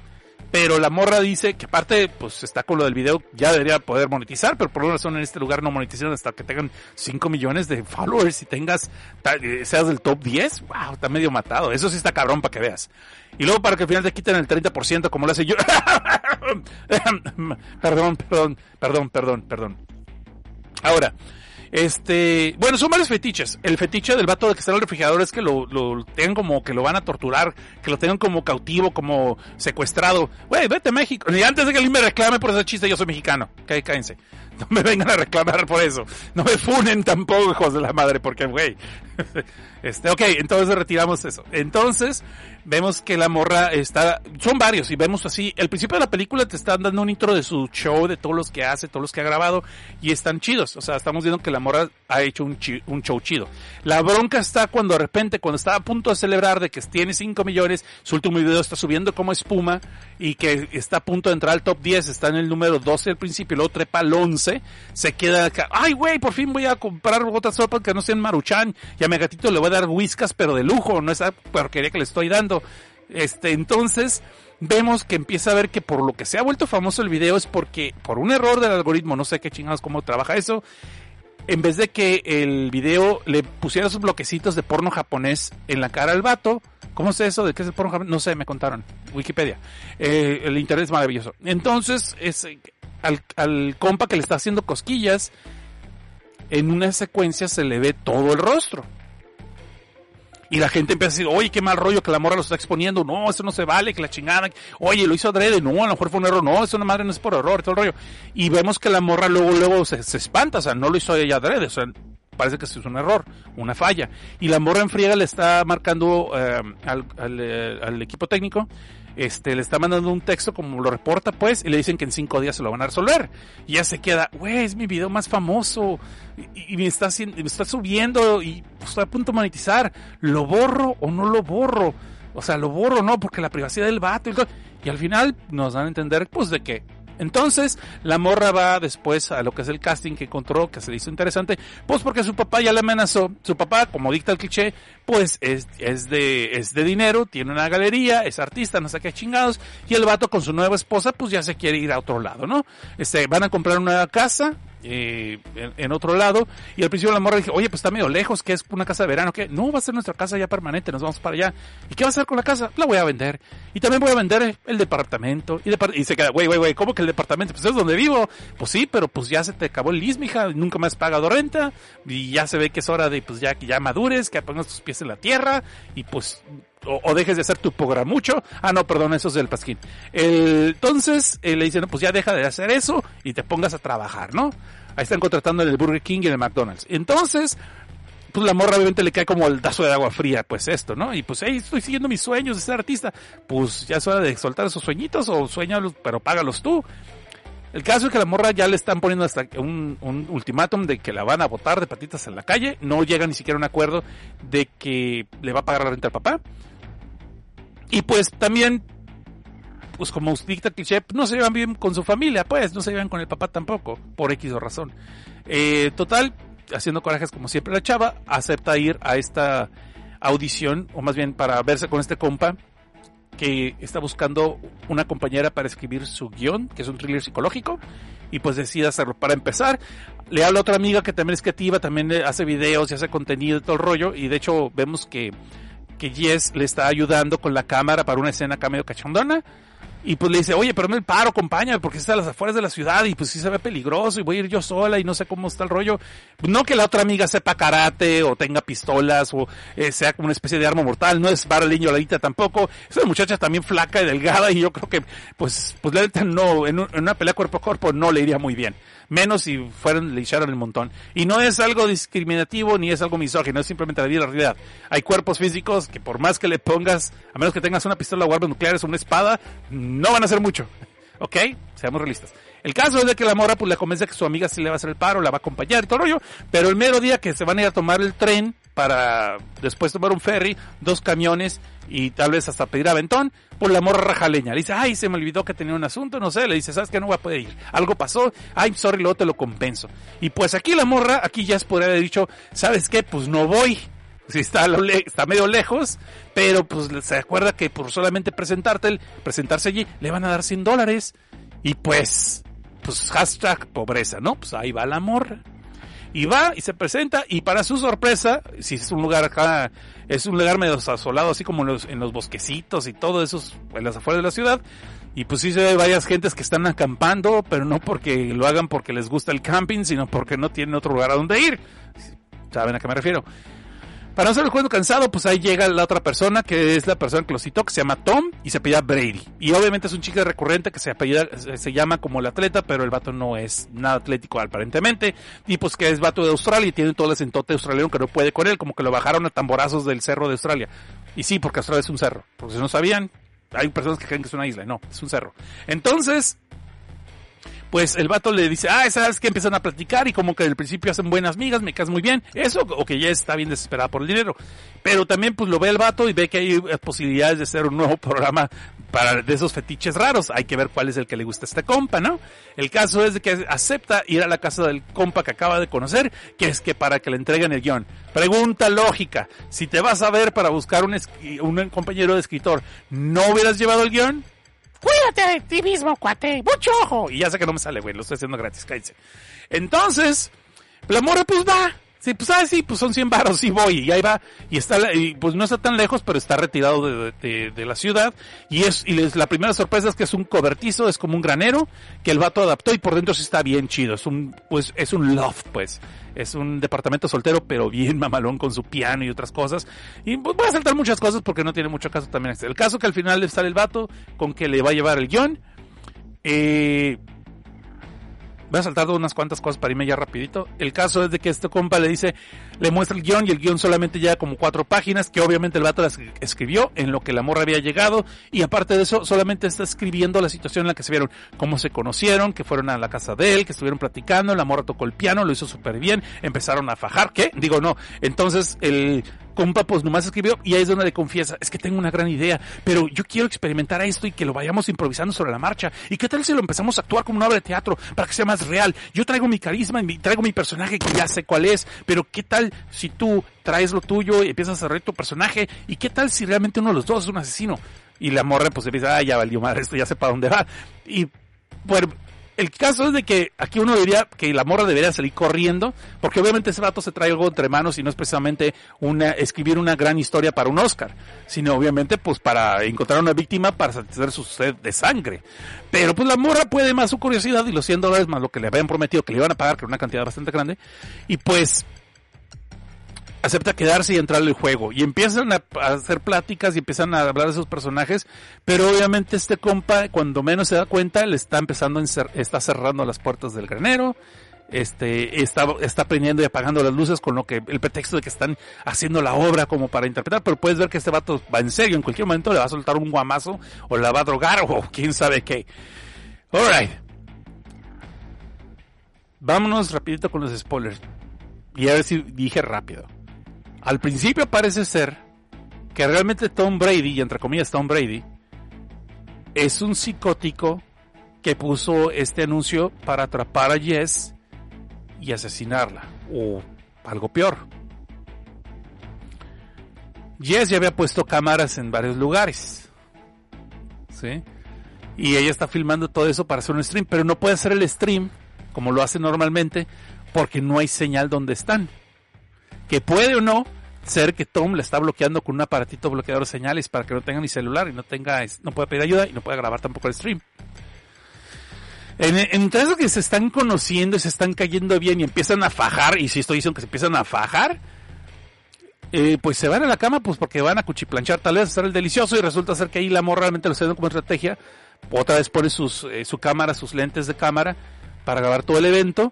[SPEAKER 1] Pero la morra dice que aparte, pues está con lo del video, ya debería poder monetizar, pero por una razón en este lugar no monetizan hasta que tengan 5 millones de followers y tengas, eh, seas del top 10. Wow, está medio matado. Eso sí está cabrón para que veas. Y luego para que al final te quiten el 30% como lo hace yo. perdón, perdón, perdón, perdón, perdón. Ahora, este, bueno, son varios fetiches. El fetiche del vato de que está en el refrigerador es que lo, lo tengan como que lo van a torturar, que lo tengan como cautivo, como secuestrado. Güey, vete a México. Y antes de que alguien me reclame por ese chiste, yo soy mexicano. Cá- Cállense. No me vengan a reclamar por eso. No me funen tampoco, hijos de la madre, porque, güey. Este, ok, entonces retiramos eso. Entonces, vemos que la morra está, son varios y vemos así, el principio de la película te están dando un intro de su show, de todos los que hace, todos los que ha grabado y están chidos. O sea, estamos viendo que la morra ha hecho un, chi- un show chido. La bronca está cuando de repente, cuando está a punto de celebrar de que tiene 5 millones, su último video está subiendo como espuma y que está a punto de entrar al top 10, está en el número 12 al principio luego trepa al 11, se queda acá, ay güey, por fin voy a comprar otra sopa que no sea en Maruchan y a mi gatito le voy a dar whiskas pero de lujo, no esa porquería que le estoy dando. Este, entonces, vemos que empieza a ver que por lo que se ha vuelto famoso el video es porque, por un error del algoritmo, no sé qué chingados cómo trabaja eso, en vez de que el video le pusiera sus bloquecitos de porno japonés en la cara al vato, ¿cómo sé eso? ¿De qué es el porno japonés? No sé, me contaron. Wikipedia. Eh, el internet es maravilloso. Entonces, es, al, al compa que le está haciendo cosquillas, en una secuencia se le ve todo el rostro. Y la gente empieza a decir, oye, qué mal rollo que la morra lo está exponiendo. No, eso no se vale, que la chingada. Oye, lo hizo adrede. No, a lo mejor fue un error. No, eso una madre no es por error, todo el rollo. Y vemos que la morra luego, luego se, espanta. O sea, no lo hizo ella adrede. O sea, parece que es un error, una falla. Y la morra en friega le está marcando eh, al, eh, al equipo técnico. Este, le está mandando un texto como lo reporta, pues, y le dicen que en cinco días se lo van a resolver. Y ya se queda, güey, es mi video más famoso. Y, me está me está subiendo y pues, estoy a punto de monetizar. ¿Lo borro o no lo borro? O sea, lo borro no, porque la privacidad del vato y todo. Y al final nos dan a entender, pues, de que entonces, la morra va después a lo que es el casting que encontró, que se le hizo interesante, pues porque su papá ya le amenazó. Su papá, como dicta el cliché, pues es, es de, es de dinero, tiene una galería, es artista, no sé qué chingados, y el vato con su nueva esposa, pues ya se quiere ir a otro lado, ¿no? Este, van a comprar una casa, eh, en, en, otro lado. Y al principio la morra dije, oye, pues está medio lejos, que es una casa de verano, que no, va a ser nuestra casa ya permanente, nos vamos para allá. ¿Y qué va a hacer con la casa? La voy a vender. Y también voy a vender el departamento. Y, depart y se queda, güey, güey, güey, ¿cómo que el departamento? Pues es donde vivo. Pues sí, pero pues ya se te acabó el lis, mija, nunca me has pagado renta. Y ya se ve que es hora de, pues ya que ya madures, que pongas tus pies en la tierra. Y pues o, o, dejes de hacer tu mucho. Ah, no, perdón, eso es del pasquín. Entonces eh, le dicen, no, pues ya deja de hacer eso y te pongas a trabajar, ¿no? Ahí están contratando el Burger King y el McDonald's. Entonces, pues la morra obviamente le cae como el dazo de agua fría, pues esto, ¿no? Y pues, hey, estoy siguiendo mis sueños de ser artista. Pues ya es hora de soltar esos sueñitos o sueñalos, pero págalos tú. El caso es que la morra ya le están poniendo hasta un, un ultimátum de que la van a botar de patitas en la calle. No llega ni siquiera a un acuerdo de que le va a pagar la renta al papá. Y pues también, pues como dicta cliché, no se llevan bien con su familia, pues no se llevan con el papá tampoco, por X o razón. Eh, total, haciendo corajes como siempre la chava, acepta ir a esta audición, o más bien para verse con este compa, que está buscando una compañera para escribir su guion, que es un thriller psicológico, y pues decide hacerlo. Para empezar, le habla a otra amiga que también es creativa, también hace videos y hace contenido y todo el rollo, y de hecho vemos que, que Jess le está ayudando con la cámara para una escena acá medio cachondona, y pues le dice, oye, pero me el paro, acompáñame, porque está a las afueras de la ciudad y pues sí se ve peligroso y voy a ir yo sola y no sé cómo está el rollo. No que la otra amiga sepa karate o tenga pistolas o eh, sea como una especie de arma mortal, no es para el niño ladita tampoco. Es una muchacha también flaca y delgada y yo creo que pues, pues la neta no, en, en una pelea cuerpo a cuerpo no le iría muy bien menos si fueran, le echaran el montón. Y no es algo discriminativo ni es algo misógino, es simplemente la vida la realidad. Hay cuerpos físicos que por más que le pongas, a menos que tengas una pistola o armas nucleares o una espada, no van a hacer mucho. ¿Ok? Seamos realistas. El caso es de que la mora pues le convence que su amiga sí le va a hacer el paro, la va a acompañar y todo rollo, pero el mero día que se van a ir a tomar el tren para después tomar un ferry, dos camiones y tal vez hasta pedir aventón, pues la morra rajaleña. Le dice, ay, se me olvidó que tenía un asunto, no sé, le dice, ¿sabes que No voy a poder ir. Algo pasó, ay, sorry, luego te lo compenso. Y pues aquí la morra, aquí ya podría haber dicho, ¿sabes qué? Pues no voy. Si está, está medio lejos, pero pues se acuerda que por solamente presentarte, presentarse allí, le van a dar 100 dólares. Y pues, pues hashtag pobreza, ¿no? Pues ahí va la morra. Y va y se presenta y para su sorpresa, si es un lugar acá, es un lugar medio asolado, así como en los, bosquecitos y todo eso, en las afueras de la ciudad. Y pues sí se ve varias gentes que están acampando, pero no porque lo hagan porque les gusta el camping, sino porque no tienen otro lugar a donde ir. ¿Saben a qué me refiero? Para no ser el cuento cansado, pues ahí llega la otra persona, que es la persona que lo citó, que se llama Tom y se apellida Brady. Y obviamente es un chico recurrente que se apellida, se llama como el atleta, pero el vato no es nada atlético aparentemente. Y pues que es vato de Australia y tiene todo el acentote australiano que no puede con él, como que lo bajaron a tamborazos del cerro de Australia. Y sí, porque Australia es un cerro. Porque si no sabían, hay personas que creen que es una isla. No, es un cerro. Entonces, pues el vato le dice, ah, ¿sabes que Empiezan a platicar y como que al principio hacen buenas migas, me caes muy bien. Eso, o que ya está bien desesperada por el dinero. Pero también pues lo ve el vato y ve que hay posibilidades de hacer un nuevo programa para de esos fetiches raros. Hay que ver cuál es el que le gusta a este compa, ¿no? El caso es de que acepta ir a la casa del compa que acaba de conocer, que es que para que le entreguen el guion. Pregunta lógica, si te vas a ver para buscar un, un compañero de escritor, ¿no hubieras llevado el guion?
[SPEAKER 2] Cuídate de ti mismo, cuate. Mucho ojo.
[SPEAKER 1] Y ya sé que no me sale, güey. Lo estoy haciendo gratis, cállense. Entonces, la mora pues va. Sí, pues ah, sí, pues son 100 baros, sí voy. Y ahí va. Y está, pues no está tan lejos, pero está retirado de, de, la ciudad. Y es, y les, la primera sorpresa es que es un cobertizo, es como un granero, que el vato adaptó y por dentro sí está bien chido. Es un, pues, es un loft, pues. Es un departamento soltero, pero bien mamalón con su piano y otras cosas. Y pues, voy a saltar muchas cosas porque no tiene mucho caso también. El caso que al final está el vato con que le va a llevar el guion. Eh, voy a saltar unas cuantas cosas para irme ya rapidito. El caso es de que este compa le dice, le muestra el guion y el guion solamente lleva como cuatro páginas, que obviamente el vato las escribió en lo que la morra había llegado, y aparte de eso, solamente está escribiendo la situación en la que se vieron, cómo se conocieron, que fueron a la casa de él, que estuvieron platicando, la morra tocó el piano, lo hizo súper bien, empezaron a fajar, ¿qué? Digo, no. Entonces, el compa pues nomás escribió y ahí es donde le confiesa, es que tengo una gran idea, pero yo quiero experimentar esto y que lo vayamos improvisando sobre la marcha. ¿Y qué tal si lo empezamos a actuar como una obra de teatro para que sea más real? Yo traigo mi carisma y traigo mi personaje que ya sé cuál es, pero ¿qué tal si tú traes lo tuyo y empiezas a hacer tu personaje? ¿Y qué tal si realmente uno de los dos es un asesino? Y la morra pues empieza, ah, ya valió madre, esto ya sé para dónde va. Y pues el caso es de que aquí uno diría que la morra debería salir corriendo, porque obviamente ese rato se trae algo entre manos y no es precisamente una, escribir una gran historia para un Oscar, sino obviamente pues para encontrar una víctima para satisfacer su sed de sangre. Pero pues la morra puede más su curiosidad y los 100 dólares más lo que le habían prometido que le iban a pagar, que era una cantidad bastante grande, y pues acepta quedarse y entrar al juego. Y empiezan a, hacer pláticas y empiezan a hablar de sus personajes, pero obviamente este compa, cuando menos se da cuenta, le está empezando a está cerrando las puertas del granero, este está, está prendiendo y apagando las luces con lo que el pretexto de que están haciendo la obra como para interpretar, pero puedes ver que este vato va en serio, en cualquier momento le va a soltar un guamazo o la va a drogar o quién sabe qué. Alright. Vámonos rapidito con los spoilers. Y a ver si dije rápido. Al principio parece ser que realmente Tom Brady, y entre comillas Tom Brady, es un psicótico que puso este anuncio para atrapar a Jess y asesinarla. O algo peor. Jess ya había puesto cámaras en varios lugares. ¿Sí? Y ella está filmando todo eso para hacer un stream, pero no puede hacer el stream como lo hace normalmente porque no hay señal donde están. Que puede o no ser que Tom le está bloqueando con un aparatito bloqueador de señales para que no tenga ni celular y no tenga, no pueda pedir ayuda y no pueda grabar tampoco el stream. En, en que se están conociendo y se están cayendo bien y empiezan a fajar, y si estoy diciendo que se empiezan a fajar, eh, pues se van a la cama pues porque van a cuchiplanchar tal vez a hacer el delicioso y resulta ser que ahí la morra realmente lo está como estrategia. Otra vez pone sus, eh, su cámara, sus lentes de cámara para grabar todo el evento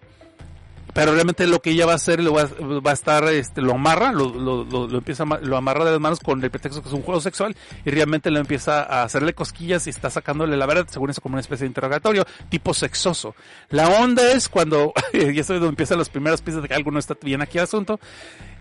[SPEAKER 1] pero realmente lo que ella va a hacer lo va, va a estar este lo amarra lo, lo, lo, empieza lo amarra de las manos con el pretexto que es un juego sexual y realmente lo empieza a hacerle cosquillas y está sacándole la verdad según eso como una especie de interrogatorio tipo sexoso. La onda es cuando y eso es donde empiezan las primeras pistas de que algo no está bien aquí el asunto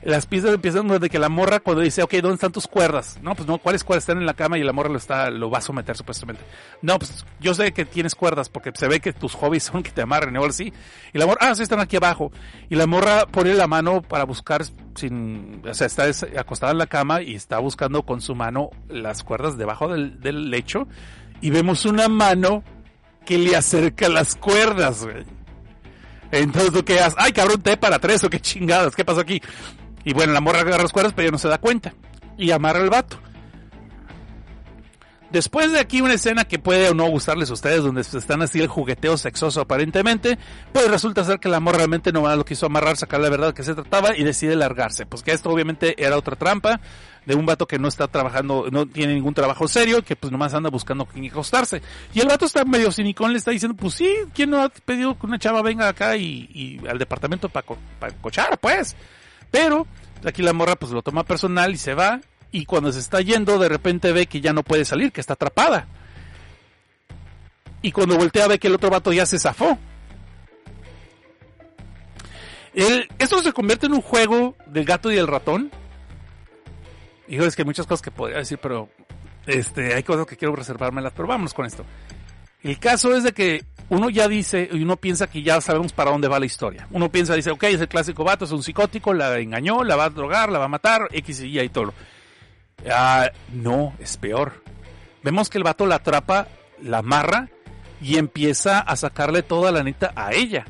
[SPEAKER 1] las pistas empiezan desde que la morra cuando dice, ok, ¿dónde están tus cuerdas? No, pues no, ¿cuáles cuerdas están en la cama y la morra lo está, lo va a someter supuestamente? No, pues yo sé que tienes cuerdas porque se ve que tus hobbies son que te amarren o algo así. Y la morra, ah, sí, están aquí abajo. Y la morra pone la mano para buscar sin, o sea, está acostada en la cama y está buscando con su mano las cuerdas debajo del, lecho y vemos una mano que le acerca las cuerdas, güey. Entonces tú quedas, ay cabrón, té para tres o qué chingadas, ¿qué pasó aquí? Y bueno, la morra agarra las cuerdas, pero ella no se da cuenta. Y amarra al vato. Después de aquí una escena que puede o no gustarles a ustedes, donde están así el jugueteo sexoso aparentemente, pues resulta ser que la morra realmente no lo quiso amarrar, sacar la verdad que se trataba y decide largarse. Pues que esto obviamente era otra trampa de un vato que no está trabajando, no tiene ningún trabajo serio, que pues nomás anda buscando quién acostarse. Y el vato está medio cinicón, le está diciendo, pues sí, ¿quién no ha pedido que una chava venga acá y, y al departamento para cochar, pues? Pero aquí la morra pues lo toma personal y se va. Y cuando se está yendo, de repente ve que ya no puede salir, que está atrapada. Y cuando voltea ve que el otro vato ya se zafó. El, esto se convierte en un juego del gato y el ratón. Hijo, es que hay muchas cosas que podría decir, pero este, hay cosas que quiero reservármelas, pero vámonos con esto. El caso es de que uno ya dice y uno piensa que ya sabemos para dónde va la historia. Uno piensa, dice, ok, es el clásico vato, es un psicótico, la engañó, la va a drogar, la va a matar, X y Y y todo. Ah, no, es peor. Vemos que el vato la atrapa, la amarra y empieza a sacarle toda la neta a ella.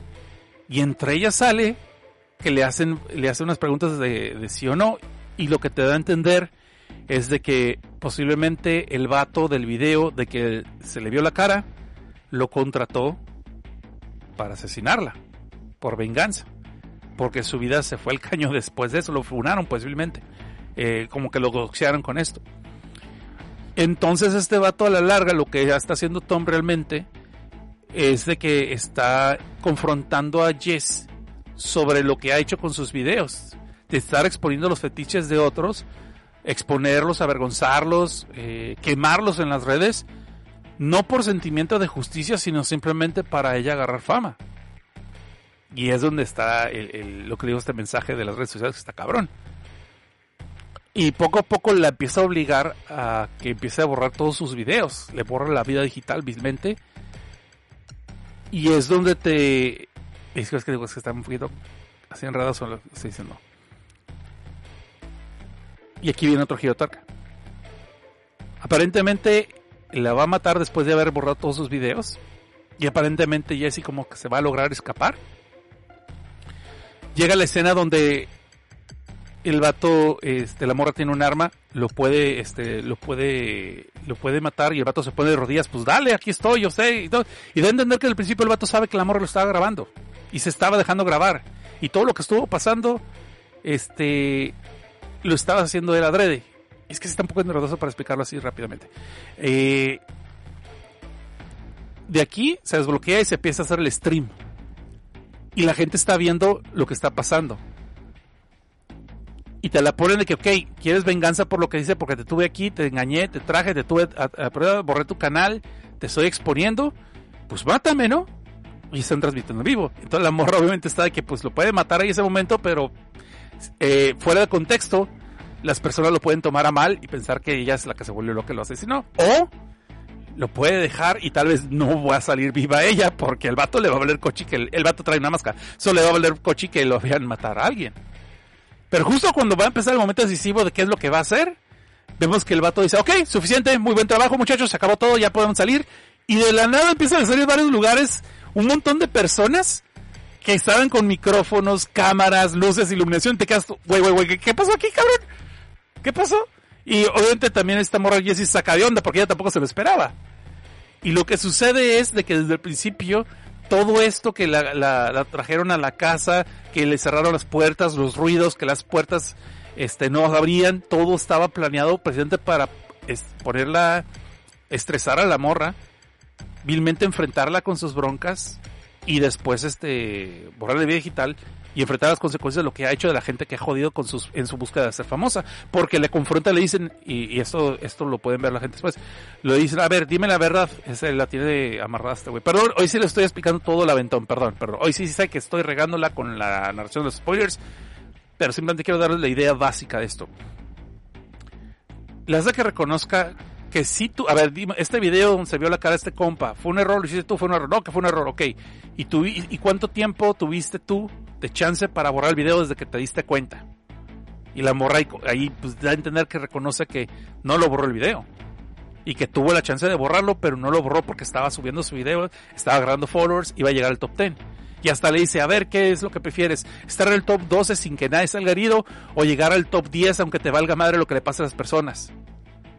[SPEAKER 1] Y entre ellas sale que le hacen, le hacen unas preguntas de, de sí o no. Y lo que te da a entender es de que posiblemente el vato del video, de que se le vio la cara, lo contrató para asesinarla, por venganza, porque su vida se fue al caño después de eso, lo funaron posiblemente, eh, como que lo doxearon con esto. Entonces este vato a la larga lo que ya está haciendo Tom realmente es de que está confrontando a Jess sobre lo que ha hecho con sus videos, de estar exponiendo los fetiches de otros, exponerlos, avergonzarlos, eh, quemarlos en las redes no por sentimiento de justicia, sino simplemente para ella agarrar fama. Y es donde está lo que digo este mensaje de las redes sociales, que está cabrón. Y poco a poco la empieza a obligar a que empiece a borrar todos sus videos. Le borra la vida digital vilmente. Y es donde te... Es que, que, digo, es que está un poquito así enredado sobre lo que estoy diciendo. Y aquí viene otro giro Aparentemente la va a matar después de haber borrado todos sus videos. Y aparentemente Jesse como que se va a lograr escapar. Llega la escena donde el vato, este, la morra tiene un arma, lo puede, este, lo puede, lo puede matar y el vato se pone de rodillas, pues dale, aquí estoy, yo sé, y, todo. y de entender que al principio el vato sabe que la morra lo estaba grabando y se estaba dejando grabar y todo lo que estuvo pasando, este, lo estaba haciendo él adrede es que está un poco enredoso para explicarlo así rápidamente. Eh, de aquí se desbloquea y se empieza a hacer el stream. y la gente está viendo lo que está pasando. Y te la ponen de que, ok, quieres venganza por lo que dice, porque te tuve aquí, te engañé, te traje, te tuve a, borré tu canal, te estoy exponiendo, pues mátame, ¿no? Y están transmitiendo en vivo. Entonces la morra obviamente está de que pues lo puede matar ahí ese momento, pero eh, fuera de contexto, las personas lo pueden tomar a mal y pensar que ella es la que se volvió lo que lo asesinó. O lo puede dejar y tal vez no va a salir viva ella porque el vato le va a valer cochi que el, el vato trae una máscara. Solo le va a valer cochi que lo vean matar a alguien. Pero justo cuando va a empezar el momento decisivo de qué es lo que va a hacer, vemos que el vato dice, ok, suficiente, muy buen trabajo muchachos, se acabó todo, ya podemos salir. Y de la nada empiezan a salir varios lugares un montón de personas estaban con micrófonos, cámaras, luces, iluminación. Te quedas, güey, güey, güey, ¿qué pasó aquí, cabrón? ¿Qué pasó? Y obviamente también esta morra Jessie saca de onda porque ella tampoco se lo esperaba. Y lo que sucede es de que desde el principio todo esto que la, trajeron a la casa, que le cerraron las puertas, los ruidos, que las puertas este, no abrían, todo estaba planeado precisamente para ponerla, estresar a la morra, vilmente enfrentarla con sus broncas y después este borrar de vida digital y enfrentar las consecuencias de lo que ha hecho de la gente que ha jodido con sus, en su búsqueda de ser famosa. Porque le confronta, le dicen, y, esto, esto lo pueden ver la gente después, le dicen, a ver, dime la verdad, ese la tiene amarrada este güey. Perdón, hoy sí le estoy explicando todo el aventón, perdón, perdón. Hoy sí sé que estoy regándola con la narración de los spoilers, pero simplemente quiero darles la idea básica de esto. Le hace que reconozca que si tú, a ver, dime, este video donde se vio la cara de este compa, ¿fue un error? ¿Lo hiciste tú? ¿Fue un error? No, que fue un error, ok. ¿Y, tú, y, y cuánto tiempo tuviste tú de chance para borrar el video desde que te diste cuenta? Y la morra ahí, ahí pues da a entender que reconoce que no lo borró el video. Y que tuvo la chance de borrarlo, pero no lo borró porque estaba subiendo su video, estaba agarrando followers, iba a llegar al top 10. Y hasta le dice, a ver, ¿qué es lo que prefieres? ¿Estar en el top 12 sin que nadie salga herido? ¿O llegar al top 10 aunque te valga madre lo que le pasa a las personas?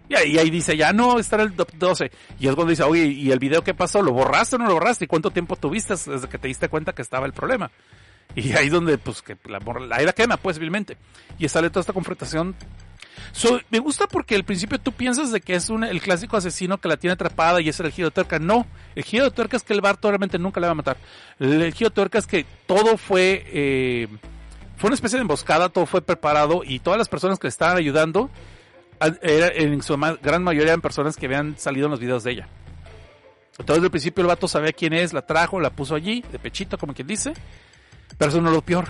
[SPEAKER 1] Y ahí, dice, ya no, estar en el top 12. Y es cuando dice, oye, ¿y el video qué pasó? ¿Lo borraste o no lo borraste? ¿Y cuánto tiempo tuviste desde que te diste cuenta que estaba el problema? Y ahí donde, pues, que la, la quema, pues, vilmente. Y sale toda esta confrontación. So, me gusta porque al principio tú piensas de que es un, el clásico asesino que la tiene atrapada y es el giro de tuerca. No, el giro de tuerca es que el Barto realmente nunca le va a matar. El, el giro de tuerca es que todo fue, eh, fue una especie de emboscada, todo fue preparado y todas las personas que le estaban ayudando, era, en su gran mayoría eran personas que habían salido en los videos de ella. Entonces, desde el principio el vato sabía quién es, la trajo, la puso allí, de pechito, como quien dice. Pero eso no es lo peor.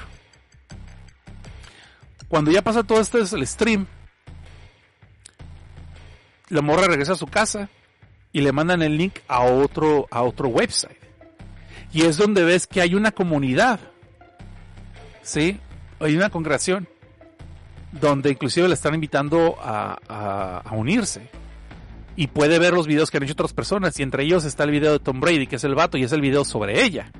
[SPEAKER 1] Cuando ya pasa todo esto es el stream, la morra regresa a su casa y le mandan el link a otro, a otro website. Y es donde ves que hay una comunidad. ¿Sí? Hay una congregación donde inclusive le están invitando a, a, a, unirse. Y puede ver los videos que han hecho otras personas. Y entre ellos está el video de Tom Brady, que es el vato, y es el video sobre ella.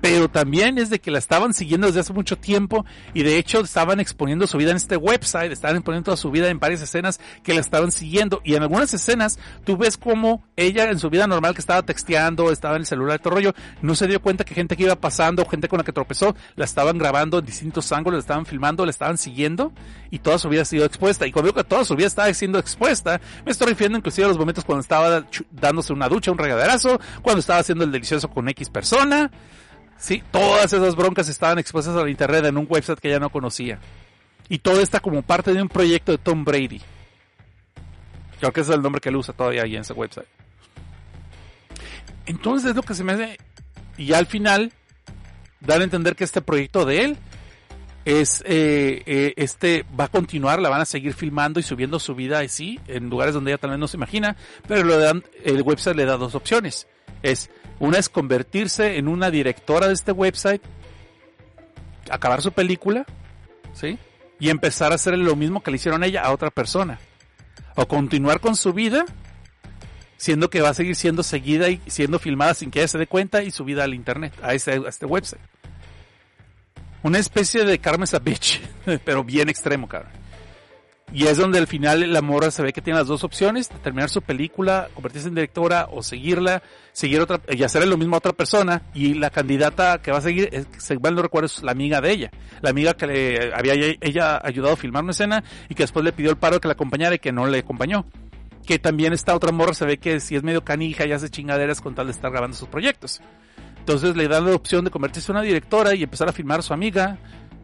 [SPEAKER 1] Pero también es de que la estaban siguiendo desde hace mucho tiempo y de hecho estaban exponiendo su vida en este website, estaban exponiendo toda su vida en varias escenas que la estaban siguiendo y en algunas escenas tú ves como ella en su vida normal que estaba texteando, estaba en el celular, todo rollo, no se dio cuenta que gente que iba pasando, gente con la que tropezó, la estaban grabando en distintos ángulos, la estaban filmando, la estaban siguiendo y toda su vida ha sido expuesta. Y cuando digo que toda su vida estaba siendo expuesta, me estoy refiriendo inclusive a los momentos cuando estaba dándose una ducha, un regaderazo, cuando estaba haciendo el delicioso con X persona, Sí, todas esas broncas estaban expuestas a la internet en un website que ella no conocía. Y todo está como parte de un proyecto de Tom Brady. Creo que ese es el nombre que él usa todavía ahí en ese website. Entonces es lo que se me hace. Y al final, dar a entender que este proyecto de él es eh, eh, este va a continuar, la van a seguir filmando y subiendo su vida así en lugares donde ella tal vez no se imagina, pero le dan, el website le da dos opciones. Es una es convertirse en una directora de este website, acabar su película, ¿sí? Y empezar a hacer lo mismo que le hicieron ella a otra persona. O continuar con su vida, siendo que va a seguir siendo seguida y siendo filmada sin que ella se dé cuenta y subida al internet, a, ese, a este website. Una especie de Carmen Bitch, pero bien extremo, cabrón. Y es donde al final la morra se ve que tiene las dos opciones, terminar su película, convertirse en directora o seguirla, seguir otra, y hacerle lo mismo a otra persona. Y la candidata que va a seguir, es, si mal no recuerdo, es la amiga de ella. La amiga que le había ella ayudado a filmar una escena y que después le pidió el paro que la acompañara y que no le acompañó. Que también esta otra morra se ve que si es medio canija y hace chingaderas con tal de estar grabando sus proyectos. Entonces le dan la opción de convertirse en una directora y empezar a filmar a su amiga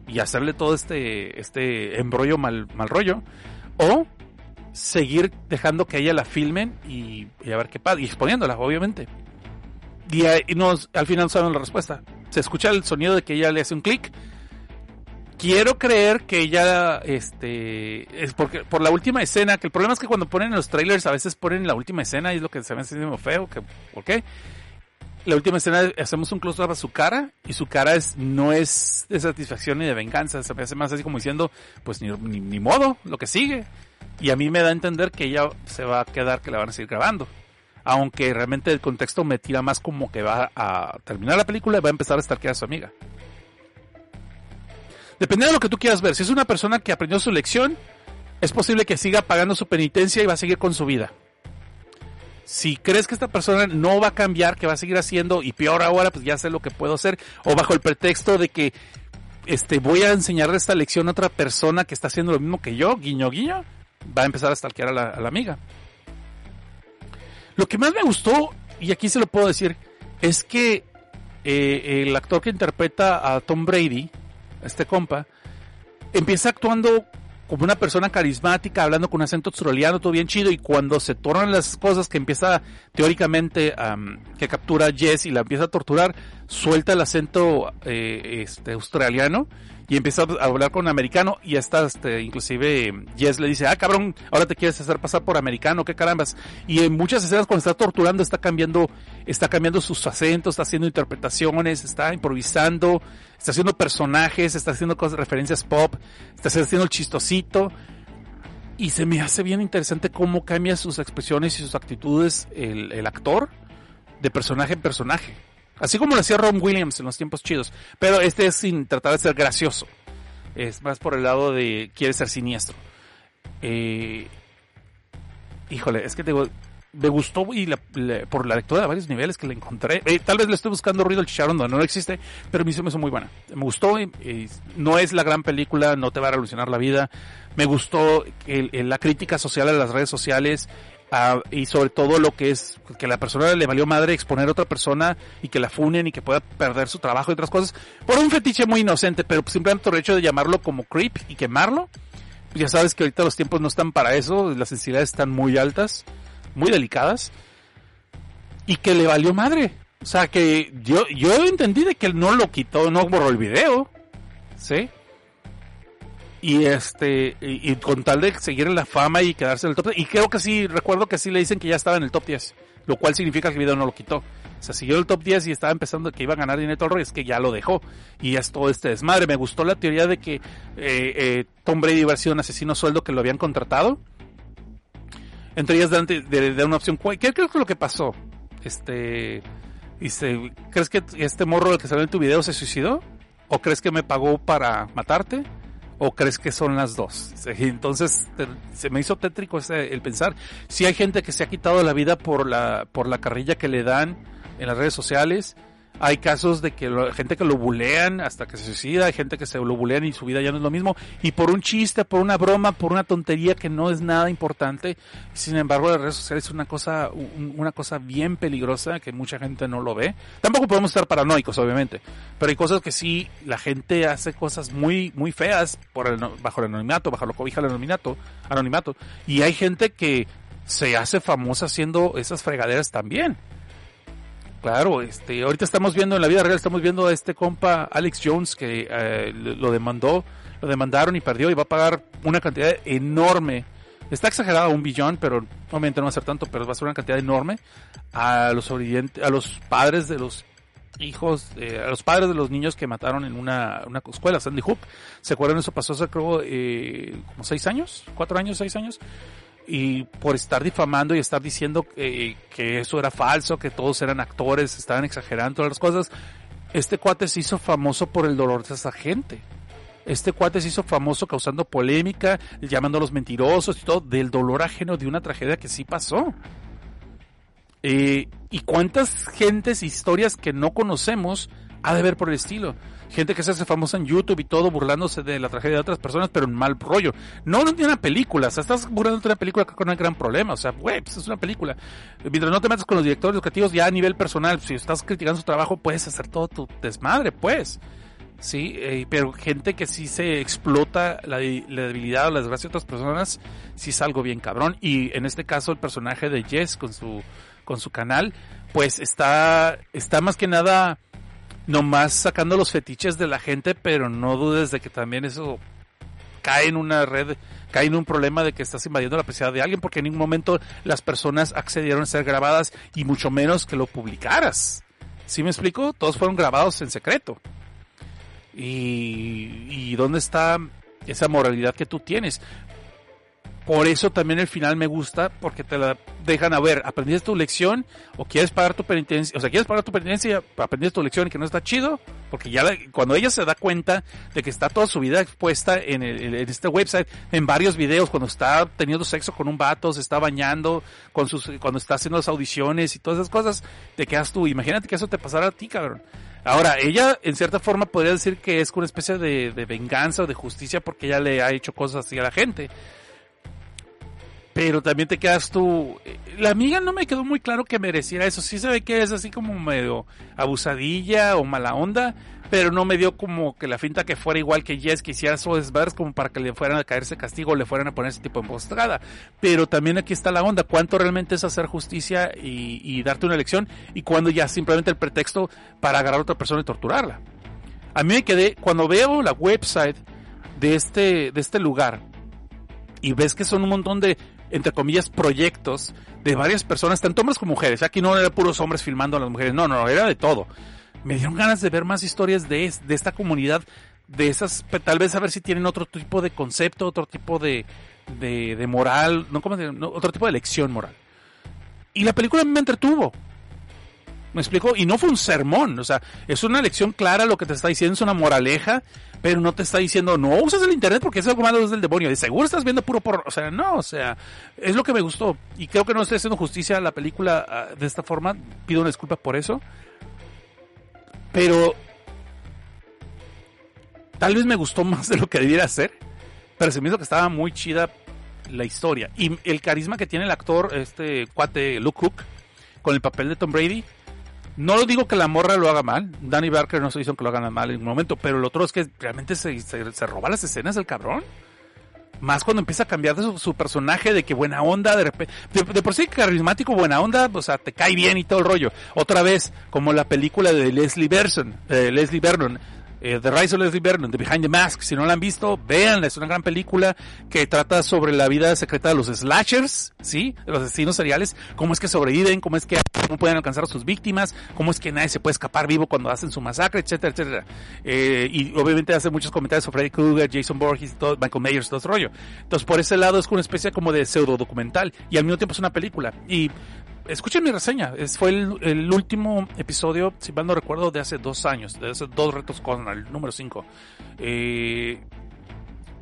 [SPEAKER 1] y hacerle todo este, este embrollo mal, mal rollo. O seguir dejando que ella la filmen y, y a ver qué pasa. Y exponiéndola, obviamente. Y, ahí nos, al final saben la respuesta. Se escucha el sonido de que ella le hace un clic. Quiero creer que ella, este, es porque por la última escena, que el problema es que cuando ponen los trailers a veces ponen la última escena y es lo que se me hace muy feo, que, ¿por qué? La última escena hacemos un close-up a su cara y su cara es, no es de satisfacción ni de venganza, se me hace más así como diciendo, pues ni, modo, lo que sigue. Y a mí me da a entender que ella se va a quedar, que la van a seguir grabando aunque realmente el contexto me tira más como que va a terminar la película y va a empezar a estar a su amiga. Dependiendo de lo que tú quieras ver, si es una persona que aprendió su lección, es posible que siga pagando su penitencia y va a seguir con su vida. Si crees que esta persona no va a cambiar, que va a seguir haciendo y peor ahora, pues ya sé lo que puedo hacer, o bajo el pretexto de que este voy a enseñarle esta lección a otra persona que está haciendo lo mismo que yo, guiño guiño, va a empezar a stalkear a la, la amiga. Lo que más me gustó, y aquí se lo puedo decir, es que eh, el actor que interpreta a Tom Brady, este compa, empieza actuando como una persona carismática, hablando con un acento australiano, todo bien chido, y cuando se tornan las cosas que empieza teóricamente, um, que captura Jess y la empieza a torturar, suelta el acento eh, este, australiano y empieza a hablar con un americano y hasta este, inclusive Jess le dice, ah cabrón, ahora te quieres hacer pasar por americano, qué carambas. Y en muchas escenas cuando está torturando está cambiando, está cambiando sus acentos, está haciendo interpretaciones, está improvisando, está haciendo personajes, está haciendo cosas, referencias pop, está haciendo el chistosito. Y se me hace bien interesante cómo cambia sus expresiones y sus actitudes el, el actor de personaje en personaje. Así como lo hacía Ron Williams en los tiempos chidos. Pero este es sin tratar de ser gracioso. Es más por el lado de quiere ser siniestro. Eh, híjole, es que digo, me gustó y la, por la lectura de varios niveles que le encontré. Eh, tal vez le estoy buscando ruido al chicharrón donde no existe, pero me hizo muy buena. Me gustó, no es la gran película, no te va a revolucionar la vida. Me gustó el, la crítica social a las redes sociales, Uh, y sobre todo lo que es que la persona le valió madre exponer a otra persona y que la funen y que pueda perder su trabajo y otras cosas por un fetiche muy inocente, pero simplemente por el hecho de llamarlo como creep y quemarlo. Pues ya sabes que ahorita los tiempos no están para eso, las sensibilidades están muy altas, muy delicadas y que le valió madre. O sea que yo yo entendí de que él no lo quitó, no borró el video, ¿sí? Y este y, con tal de seguir en la fama y quedarse en el top 10. y creo que sí recuerdo que sí le dicen que ya estaba en el top 10 lo cual significa que el video no lo quitó o sea siguió el top 10 y estaba empezando que iba a ganar dinero rollo es que ya lo dejó y es todo este desmadre me gustó la teoría de que eh, eh, Tom Brady hubiera un asesino sueldo que lo habían contratado entre ellas de, una opción ¿qué crees que lo que pasó? este dice ¿crees que este morro que salió en tu video se suicidó? ¿o crees que me pagó para matarte? ¿O crees que son las dos? Entonces se me hizo tétrico ese, el pensar. Si hay gente que se ha quitado la vida por la, por la carrilla que le dan en las redes sociales. Hay casos de que lo, gente que lo bulean hasta que se suicida, hay gente que se lo bulean y su vida ya no es lo mismo. Y por un chiste, por una broma, por una tontería que no es nada importante. Sin embargo, las redes sociales es una cosa, una cosa bien peligrosa que mucha gente no lo ve. Tampoco podemos estar paranoicos, obviamente. Pero hay cosas que sí, la gente hace cosas muy, muy feas por el, bajo el anonimato, bajo lo cobija el anonimato, anonimato. Y hay gente que se hace famosa haciendo esas fregaderas también. Claro, este, ahorita estamos viendo en la vida real, estamos viendo a este compa Alex Jones que eh, lo demandó, lo demandaron y perdió y va a pagar una cantidad enorme. Está exagerado un billón, pero obviamente no va a ser tanto, pero va a ser una cantidad enorme a los a los padres de los hijos, eh, a los padres de los niños que mataron en una, una escuela, Sandy Hook. ¿Se acuerdan? Eso pasó hace creo eh, como seis años, cuatro años, seis años y por estar difamando y estar diciendo que, que, eso era falso, que todos eran actores, estaban exagerando todas las cosas, este cuate se hizo famoso por el dolor de esa gente. Este cuate se hizo famoso causando polémica, llamándolos mentirosos y todo, del dolor ajeno de una tragedia que sí pasó. Eh, y cuántas gentes, historias que no conocemos, ha de ver por el estilo. Gente que se hace famosa en YouTube y todo burlándose de la tragedia de otras personas, pero en mal rollo. No, no tiene una película, o sea, estás burlando de una película no hay gran problema, o sea, güey, pues es una película. Mientras no te metas con los directores creativos ya a nivel personal, si estás criticando su trabajo, puedes hacer todo tu desmadre, pues. Sí, eh, pero gente que sí se explota la, la debilidad o la desgracia de otras personas, sí es algo bien cabrón. Y en este caso el personaje de Jess con su, con su canal, pues está, está más que nada nomás sacando los fetiches de la gente, pero no dudes de que también eso cae en una red, cae en un problema de que estás invadiendo la privacidad de alguien, porque en ningún momento las personas accedieron a ser grabadas y mucho menos que lo publicaras. ¿Sí me explico? Todos fueron grabados en secreto. Y, y dónde está esa moralidad que tú tienes. Por eso también el final me gusta, porque te la dejan a ver, aprendiste tu lección o quieres pagar tu penitencia, o sea, quieres pagar tu penitencia, aprendiste tu lección y que no está chido, porque ya cuando ella se da cuenta de que está toda su vida expuesta en, el, en este website, en varios videos, cuando está teniendo sexo con un vato, se está bañando, con sus, cuando está haciendo las audiciones y todas esas cosas, te quedas tú, imagínate que eso te pasara a ti, cabrón. Ahora, ella en cierta forma podría decir que es una especie de, de venganza o de justicia porque ella le ha hecho cosas así a la gente pero también te quedas tú. La amiga no me quedó muy claro que mereciera eso. Sí se ve que es así como medio abusadilla o mala onda, pero no me dio como que la finta que fuera igual que Jess, que hiciera su como para que le fueran a caerse castigo o le fueran a poner ese tipo de emboscada. Pero también aquí está la onda. ¿Cuánto realmente es hacer justicia y, y darte una elección? Y cuando ya simplemente el pretexto para agarrar a otra persona y torturarla. A mí me quedé, cuando veo la website de este, de este lugar, y ves que son un montón de entre comillas, proyectos de varias personas, tanto hombres como mujeres. Aquí no era puros hombres filmando a las mujeres, no, no, era de todo. Me dieron ganas de ver más historias de, de esta comunidad, de esas, tal vez a ver si tienen otro tipo de concepto, otro tipo de, de, moral, no, como no, otro tipo de lección moral. Y la película me entretuvo. ¿Me explico? Y no fue un sermón, o sea, es una lección clara lo que te está diciendo, es una moraleja, pero no te está diciendo, no usas el internet porque es algo malo desde el demonio, de seguro estás viendo puro porno, o sea, no, o sea, es lo que me gustó, y creo que no estoy haciendo justicia a la película uh, de esta forma, pido una disculpa por eso, pero tal vez me gustó más de lo que debiera ser, pero se me hizo que estaba muy chida la historia, y el carisma que tiene el actor, este cuate Luke Cook, con el papel de Tom Brady, no lo digo que la morra lo haga mal. Danny Barker no se hizo que lo hagan mal en un momento, pero el otro es que realmente se, se, roba las escenas del cabrón. Más cuando empieza a cambiar de su, su personaje, de que buena onda, de repente, de, por sí carismático, buena onda, o sea, te cae bien y todo el rollo. Otra vez, como la película de Leslie Vernon, Leslie Vernon, eh, The Rise of Leslie Vernon, The Behind the Mask. Si no la han visto, véanla. Es una gran película que trata sobre la vida secreta de los slashers, ¿sí? De los asesinos seriales. Cómo es que sobreviven, cómo es que no pueden alcanzar a sus víctimas, cómo es que nadie se puede escapar vivo cuando hacen su masacre, etcétera, etcétera. Eh, y obviamente hace muchos comentarios sobre Freddy Krueger, Jason Borges, todo, Michael Myers, todo ese rollo. Entonces, por ese lado es una especie como de pseudo documental y al mismo tiempo es una película. Y escuchen mi reseña. Es, fue el, último episodio, si mal no recuerdo, de hace dos años, de hace dos retos con el número 5. Eh,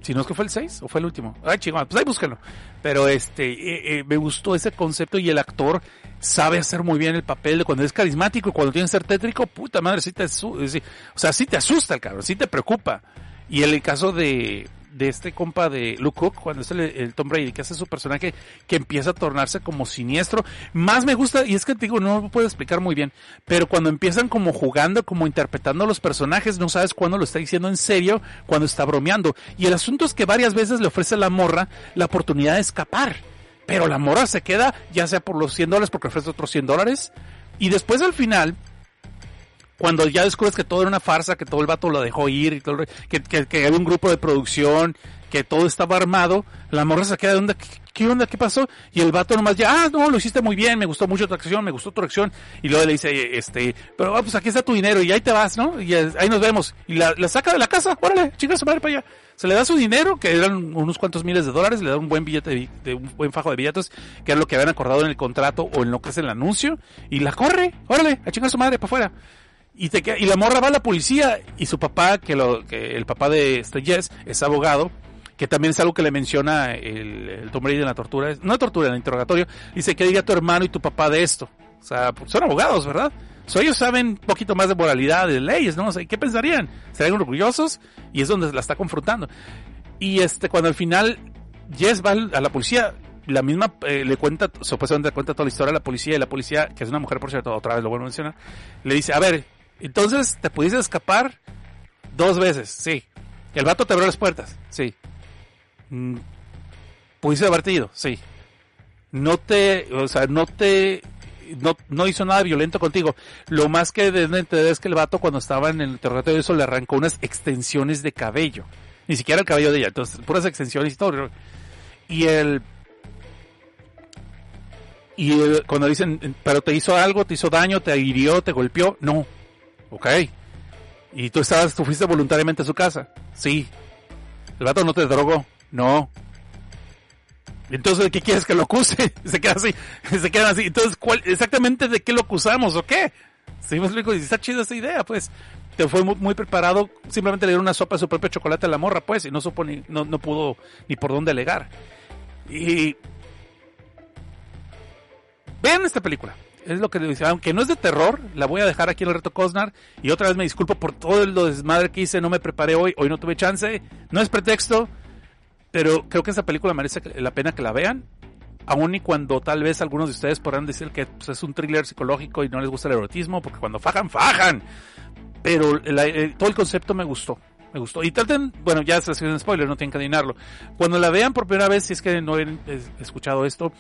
[SPEAKER 1] si no es que fue el 6 o fue el último. Ay, chingón, pues ahí búsquenlo. Pero este, eh, eh, me gustó ese concepto y el actor sabe hacer muy bien el papel de cuando es carismático y cuando tiene que ser tétrico, puta madre, sí te, sí, o sea, sí te asusta el cabrón, sí te preocupa. Y el caso de, de este compa de Luke Cook, cuando es el, Tom Brady, que hace su personaje que empieza a tornarse como siniestro. Más me gusta, y es que te digo, no lo puedo explicar muy bien, pero cuando empiezan como jugando, como interpretando los personajes, no sabes cuándo lo está diciendo en serio, cuando está bromeando. Y el asunto es que varias veces le ofrece a la morra la oportunidad de escapar. Pero la morra se queda, ya sea por los 100 dólares, porque ofrece otros 100 dólares. Y después al final, cuando ya descubres que todo era una farsa, que todo el vato lo dejó ir, y todo, que, que, que había un grupo de producción, que todo estaba armado, la morra se queda de onda, ¿qué, ¿qué, onda? ¿Qué pasó? Y el vato nomás ya, ah, no, lo hiciste muy bien, me gustó mucho tu acción, me gustó tu acción, y luego le dice, este, pero ah, pues aquí está tu dinero, y ahí te vas, ¿no? Y ahí nos vemos. Y la, la saca de la casa, órale, chica su madre para allá. Se le da su dinero, que eran unos cuantos miles de dólares, le da un buen billete, de, de un buen fajo de billetes, que era lo que habían acordado en el contrato o en lo que es el anuncio, y la corre, órale, a chingar su madre para afuera y te y la morra va a la policía y su papá que lo que el papá de este Jess es abogado que también es algo que le menciona el, el Tom en la tortura no tortura en el interrogatorio dice que diga tu hermano y tu papá de esto o sea son abogados verdad ellos saben un poquito más de moralidad, de leyes, ¿no? O ¿Qué pensarían? ¿Serían orgullosos? Y es donde la está confrontando. Y este, cuando al final Jess va a la policía, la misma eh, le cuenta, supuestamente le cuenta toda la historia a la policía, y la policía, que es una mujer, por cierto, otra vez lo vuelvo a mencionar, le dice, a ver, entonces te pudiste escapar dos veces, sí. El vato te abrió las puertas, sí. Mm, Pudiste haberte ido, sí. No te, o sea, no te, no, no hizo nada violento contigo. Lo más que deben entender es que el vato cuando estaba en el interrogatorio eso le arrancó unas extensiones de cabello. Ni siquiera el cabello de ella, entonces puras extensiones y todo. Y el, y cuando dicen, pero te hizo algo, te hizo daño, te hirió, te golpeó, no. Ok. Y tú estabas, tú fuiste voluntariamente a su casa. Sí. El vato no te drogó. No. Entonces, ¿de qué quieres que lo acuse? Se queda así, se quedan así. Entonces, ¿cuál, exactamente de qué lo acusamos o qué? Sí, me explico, y está chida esa idea, pues. Te fue muy, preparado, simplemente le dieron una sopa de su propio chocolate a la morra, pues, y no supo ni, no, no pudo ni por dónde alegar. Y vean esta película. Es lo que dice, aunque no es de terror, la voy a dejar aquí en el reto Cosnar. Y otra vez me disculpo por todo el desmadre que hice, no me preparé hoy, hoy no tuve chance. No es pretexto, pero creo que esta película merece la pena que la vean. Aun y cuando tal vez algunos de ustedes podrán decir que pues, es un thriller psicológico y no les gusta el erotismo, porque cuando fajan, fajan. Pero eh, todo el concepto me gustó. Me gustó. Y traten, bueno, ya se haciendo spoiler, no tienen que adivinarlo. Cuando la vean por primera vez, si es que no han escuchado esto,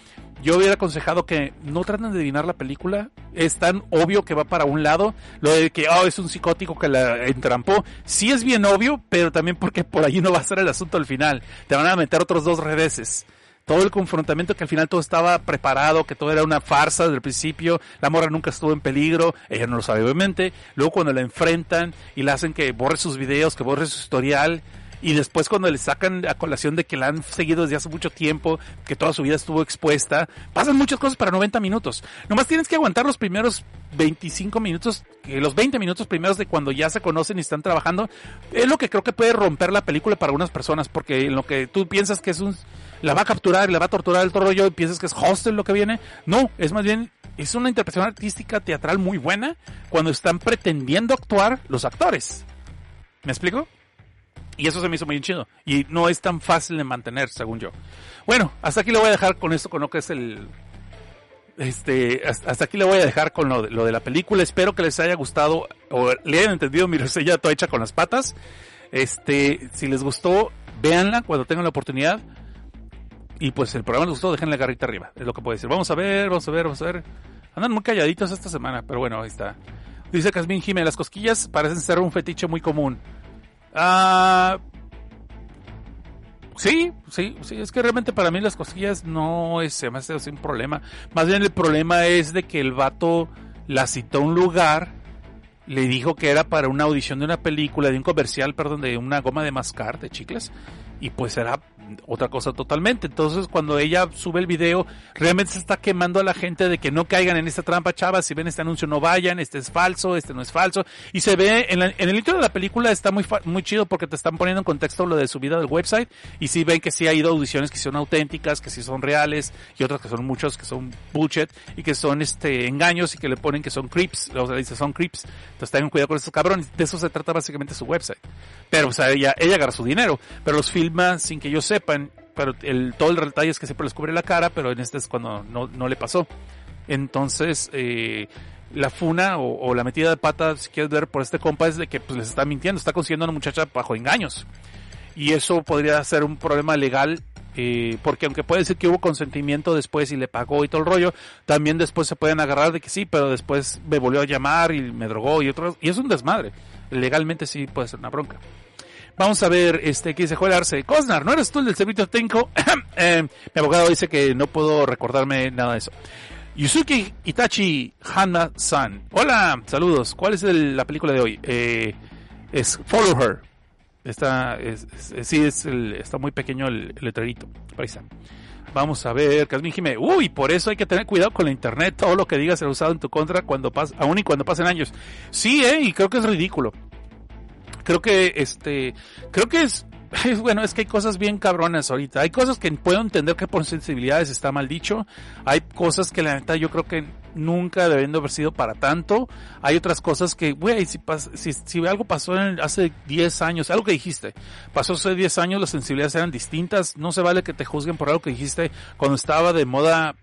[SPEAKER 1] yo hubiera aconsejado que no traten de adivinar la película. Es tan obvio que va para un lado. Lo de que, oh, es un psicótico que la entrampó. Sí es bien obvio, pero también porque por allí no va a ser el asunto al final. Te van a meter otros dos reveses todo el confrontamiento que al final todo estaba preparado, que todo era una farsa desde el principio, la morra nunca estuvo en peligro, ella no lo sabe obviamente, luego cuando la enfrentan y le hacen que borre sus videos, que borre su historial, y después cuando le sacan a colación de que la han seguido desde hace mucho tiempo, que toda su vida estuvo expuesta, pasan muchas cosas para 90 minutos. Nomás tienes que aguantar los primeros 25 minutos, los 20 minutos primeros de cuando ya se conocen y están trabajando, es lo que creo que puede romper la película para algunas personas, porque en lo que tú piensas que es un, la va a capturar y la va a torturar el rollo y piensas que es hostel lo que viene, no, es más bien, es una interpretación artística teatral muy buena cuando están pretendiendo actuar los actores. ¿Me explico? Y eso se me hizo muy chido. Y no es tan fácil de mantener, según yo. Bueno, hasta aquí lo voy a dejar con esto, con lo que es el... Este, hasta aquí le voy a dejar con lo de, lo de la película. Espero que les haya gustado o le hayan entendido mi reseña toda hecha con las patas. Este, si les gustó, véanla cuando tengan la oportunidad. Y pues el programa les gustó, déjenle la garrita arriba. Es lo que puedo decir. Vamos a ver, vamos a ver, vamos a ver. Andan muy calladitos esta semana, pero bueno, ahí está. Dice Casmin Jiménez, las cosquillas parecen ser un fetiche muy común. Ah, sí, sí, sí, es que realmente para mí las cosquillas no es, se me hace un problema. Más bien el problema es de que el vato la citó a un lugar, le dijo que era para una audición de una película, de un comercial, perdón, de una goma de mascar, de chicles, y pues era otra cosa totalmente. Entonces, cuando ella sube el video, realmente se está quemando a la gente de que no caigan en esta trampa, chavas. Si ven este anuncio, no vayan. Este es falso, este no es falso. Y se ve en, la- en el intro de la película está muy muy chido porque te están poniendo en contexto lo de su vida del website. Y si ven que sí ha ido audiciones que son auténticas, que sí son reales, y otras que son muchos que son bullshit y que son este engaños y que le ponen que son creeps. O sea, dice son creeps. Entonces tengan cuidado con estos cabrones. De eso se trata básicamente su website. Pero, o sea, ella, ella agarra su dinero, pero los filma sin que ellos pero todo el detalle es que siempre les cubre la cara, pero en este es cuando no, no le pasó. Entonces, eh, la funa o, la metida de pata, si quieres ver por este compa, es de que pues les está mintiendo, está consiguiendo a una muchacha bajo engaños. Y eso podría ser un problema legal, eh, porque aunque puede decir que hubo consentimiento después y le pagó y todo el rollo, también después se pueden agarrar de que sí, pero después me volvió a llamar y me drogó y otro, y es un desmadre. Legalmente sí puede ser una bronca. Vamos a ver, este, ¿qué dice Joel Arce? Cosnar, ¿no eres tú el del servicio técnico? Eh, mi abogado dice que no puedo recordarme nada de eso. Yusuke Itachi Hanma-san. Hola, saludos. ¿Cuál es la película de hoy? Eh, es Follow Her. Está, es, es- sí, es el- está muy pequeño el, letrerito. Ahí. Vamos a ver, Casmin Jimé. Uy, por eso hay que tener cuidado con la internet. Todo lo que digas será usado en tu contra cuando pas aún y cuando pasen años. Sí, eh, y creo que es ridículo. Creo que, este, creo que es Bueno, es que hay cosas bien cabronas ahorita. Hay cosas que puedo entender que por sensibilidades está mal dicho. Hay cosas que la neta yo creo que nunca deben de haber sido para tanto. Hay otras cosas que, güey, si, si, si, algo pasó en hace 10 años, algo que dijiste, pasó hace 10 años, las sensibilidades eran distintas. No se vale que te juzguen por algo que dijiste cuando estaba de moda.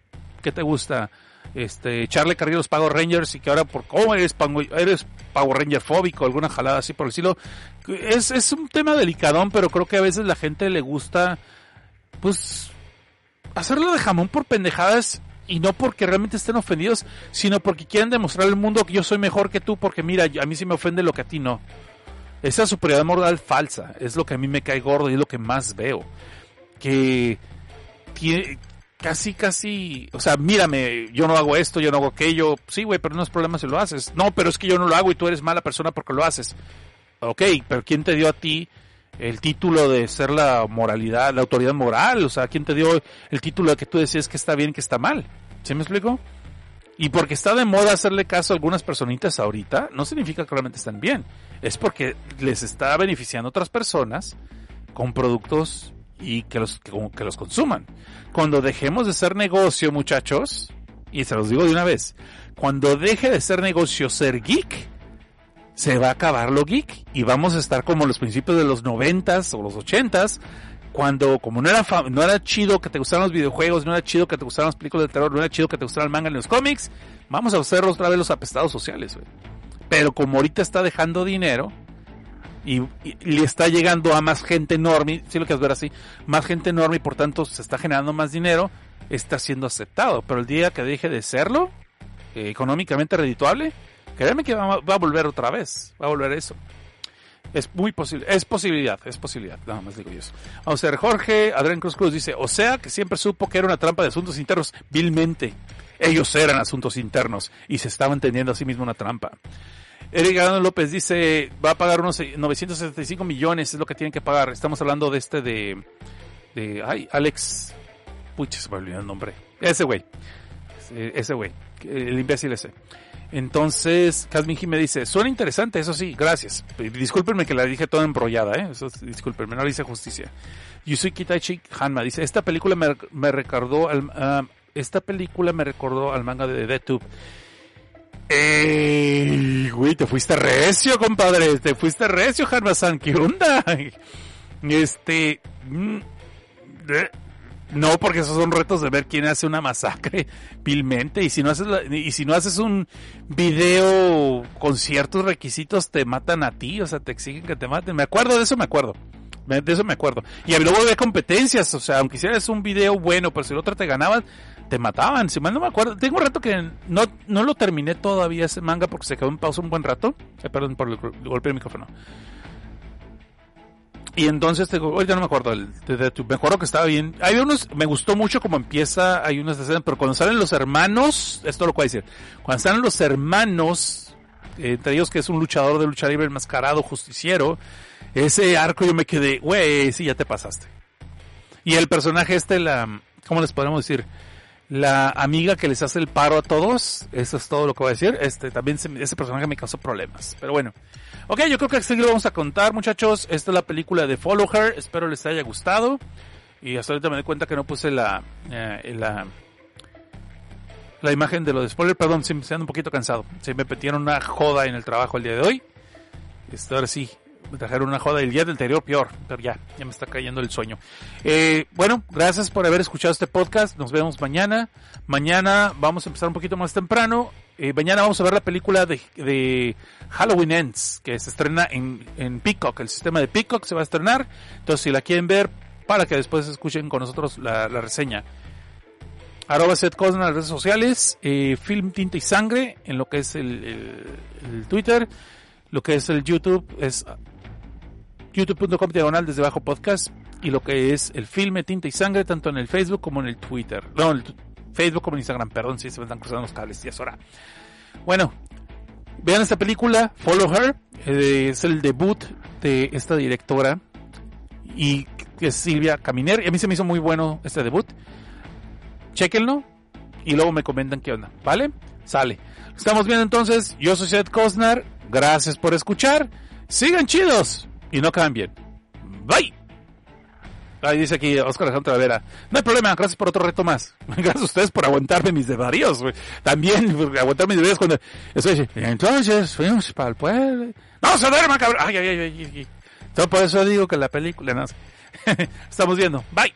[SPEAKER 1] ¿Qué te gusta? Este echarle carril a los Power Rangers y que ahora por cómo eres, eres Power Ranger fóbico, alguna jalada así por decirlo. Es, es un tema delicadón, pero creo que a veces la gente le gusta, pues, hacerlo de jamón por pendejadas y no porque realmente estén ofendidos, sino porque quieren demostrar al mundo que yo soy mejor que tú, porque mira, a mí sí me ofende lo que a ti no. Esa superioridad moral falsa es lo que a mí me cae gordo y es lo que más veo. Que tiene, casi, casi, o sea, mírame, yo no hago esto, yo no hago aquello. Sí, güey, pero no es problema si lo haces. No, pero es que yo no lo hago y tú eres mala persona porque lo haces. Ok, pero ¿quién te dio a ti el título de ser la moralidad, la autoridad moral? O sea, ¿quién te dio el título de que tú decías que está bien, que está mal? ¿Sí me explico? Y porque está de moda hacerle caso a algunas personitas ahorita, no significa que realmente están bien. Es porque les está beneficiando a otras personas con productos y que los, que, los consuman. Cuando dejemos de ser negocio, muchachos, y se los digo de una vez, cuando deje de ser negocio ser geek, se va a acabar lo geek y vamos a estar como los principios de los noventas o los ochentas, cuando como no era no era chido que te gustaran los videojuegos, no era chido que te gustaran las películas de terror, no era chido que te gustara el manga en los cómics, vamos a hacer otra vez los apestados sociales, Pero como ahorita está dejando dinero, y, le está llegando a más gente enorme, si lo quieres ver así, más gente enorme y por tanto se está generando más dinero, está siendo aceptado. Pero el día que deje de serlo, eh, económicamente redituable, créeme que va, a volver otra vez, va a volver eso. Es muy posible, es posibilidad, es posibilidad, nada más digo yo eso. Vamos a ver, Jorge Adrián Cruz Cruz dice, o sea que siempre supo que era una trampa de asuntos internos, vilmente. Ellos eran asuntos internos y se estaban teniendo a sí mismo una trampa. Eric Gano López dice, va a pagar unos 975 millones, es lo que tienen que pagar. Estamos hablando de este de... de ay, Alex... Pucha, se me olvidó el nombre. Ese güey. Ese güey. El imbécil ese. Entonces, Casmin me dice, suena interesante, eso sí, gracias. Discúlpenme que la dije toda embrollada, ¿eh? Eso, discúlpenme, no le hice justicia. Yusui Kitaichi Hanma dice, esta película me, recordó al, ah, esta película me recordó al manga de DeadTube. ¡Ey! Güey, te fuiste recio, compadre. Te fuiste recio, Harmasan. ¿Qué onda? Este. Mm, eh, no, porque esos son retos de ver quién hace una masacre vilmente. Y si no haces, y si no haces un video con ciertos requisitos, te matan a ti. O sea, te exigen que te maten. Me acuerdo de eso, me acuerdo. De eso me acuerdo. Y luego de competencias. O sea, aunque hicieras un video bueno, pero si el otro te ganaban, te mataban, si mal no me acuerdo. Tengo un rato que no, no lo terminé todavía ese manga porque se quedó en pausa un buen rato. Eh, perdón por el, golpe del micrófono. Y entonces, hoy ya no me acuerdo, me acuerdo que estaba bien. Hay unos, me gustó mucho como empieza, hay unas escenas, pero cuando salen los hermanos, esto lo puedo decir, cuando salen los hermanos, entre ellos que es un luchador de lucha libre enmascarado, justiciero, ese arco yo me quedé, güey, sí, ya te pasaste. Y el personaje este, la, ¿cómo les podemos decir? La amiga que les hace el paro a todos, eso es todo lo que voy a decir, este también ese personaje me causó problemas, pero bueno. Ok, yo creo que así lo vamos a contar, muchachos. Esta es la película de Follow Her, espero les haya gustado. Y hasta ahorita me di cuenta que no puse la, eh, la, la imagen de lo de spoiler, perdón, se me ando un poquito cansado. Se me metieron una joda en el trabajo el día de hoy. Esto ahora sí, me trajeron una joda el día del anterior peor, pero ya, ya me está cayendo el sueño. Eh, bueno, gracias por haber escuchado este podcast, nos vemos mañana. Mañana vamos a empezar un poquito más temprano. Eh, mañana vamos a ver la película de, Halloween Ends, que se estrena en, en Peacock, el sistema de Peacock se va a estrenar. Entonces, si la quieren ver, para que después escuchen con nosotros la, reseña. Arroba Seth en las redes sociales, eh, Film Tinta y Sangre en lo que es el Twitter, lo que es el YouTube es youtube.com diagonal desde bajo podcast y lo que es el filme Tinta y Sangre, tanto en el Facebook como en el Twitter. No, en el Facebook como en Instagram, perdón, si se me están cruzando los cables, ya es hora. Bueno, vean esta película, Follow Her, eh, es el debut de esta directora y que es Silvia Caminer, y a mí se me hizo muy bueno este debut. Chequenlo y luego me comentan qué onda, ¿vale? Sale. Estamos viendo entonces, yo soy Seth Cosnar, gracias por escuchar, sigan chidos y no cambien. Bye. Ahí dice aquí Oscar Alejandro Travera. No hay problema, gracias por otro reto más. Gracias a ustedes por aguantarme mis desvaríos. También por aguantarme mis desvaríos cuando... Estoy entonces fuimos para el pueblo. ¡No se duerma, cabrón! Ay, ay, ay, ay, ay. Por eso digo que la película... No. Estamos viendo. Bye.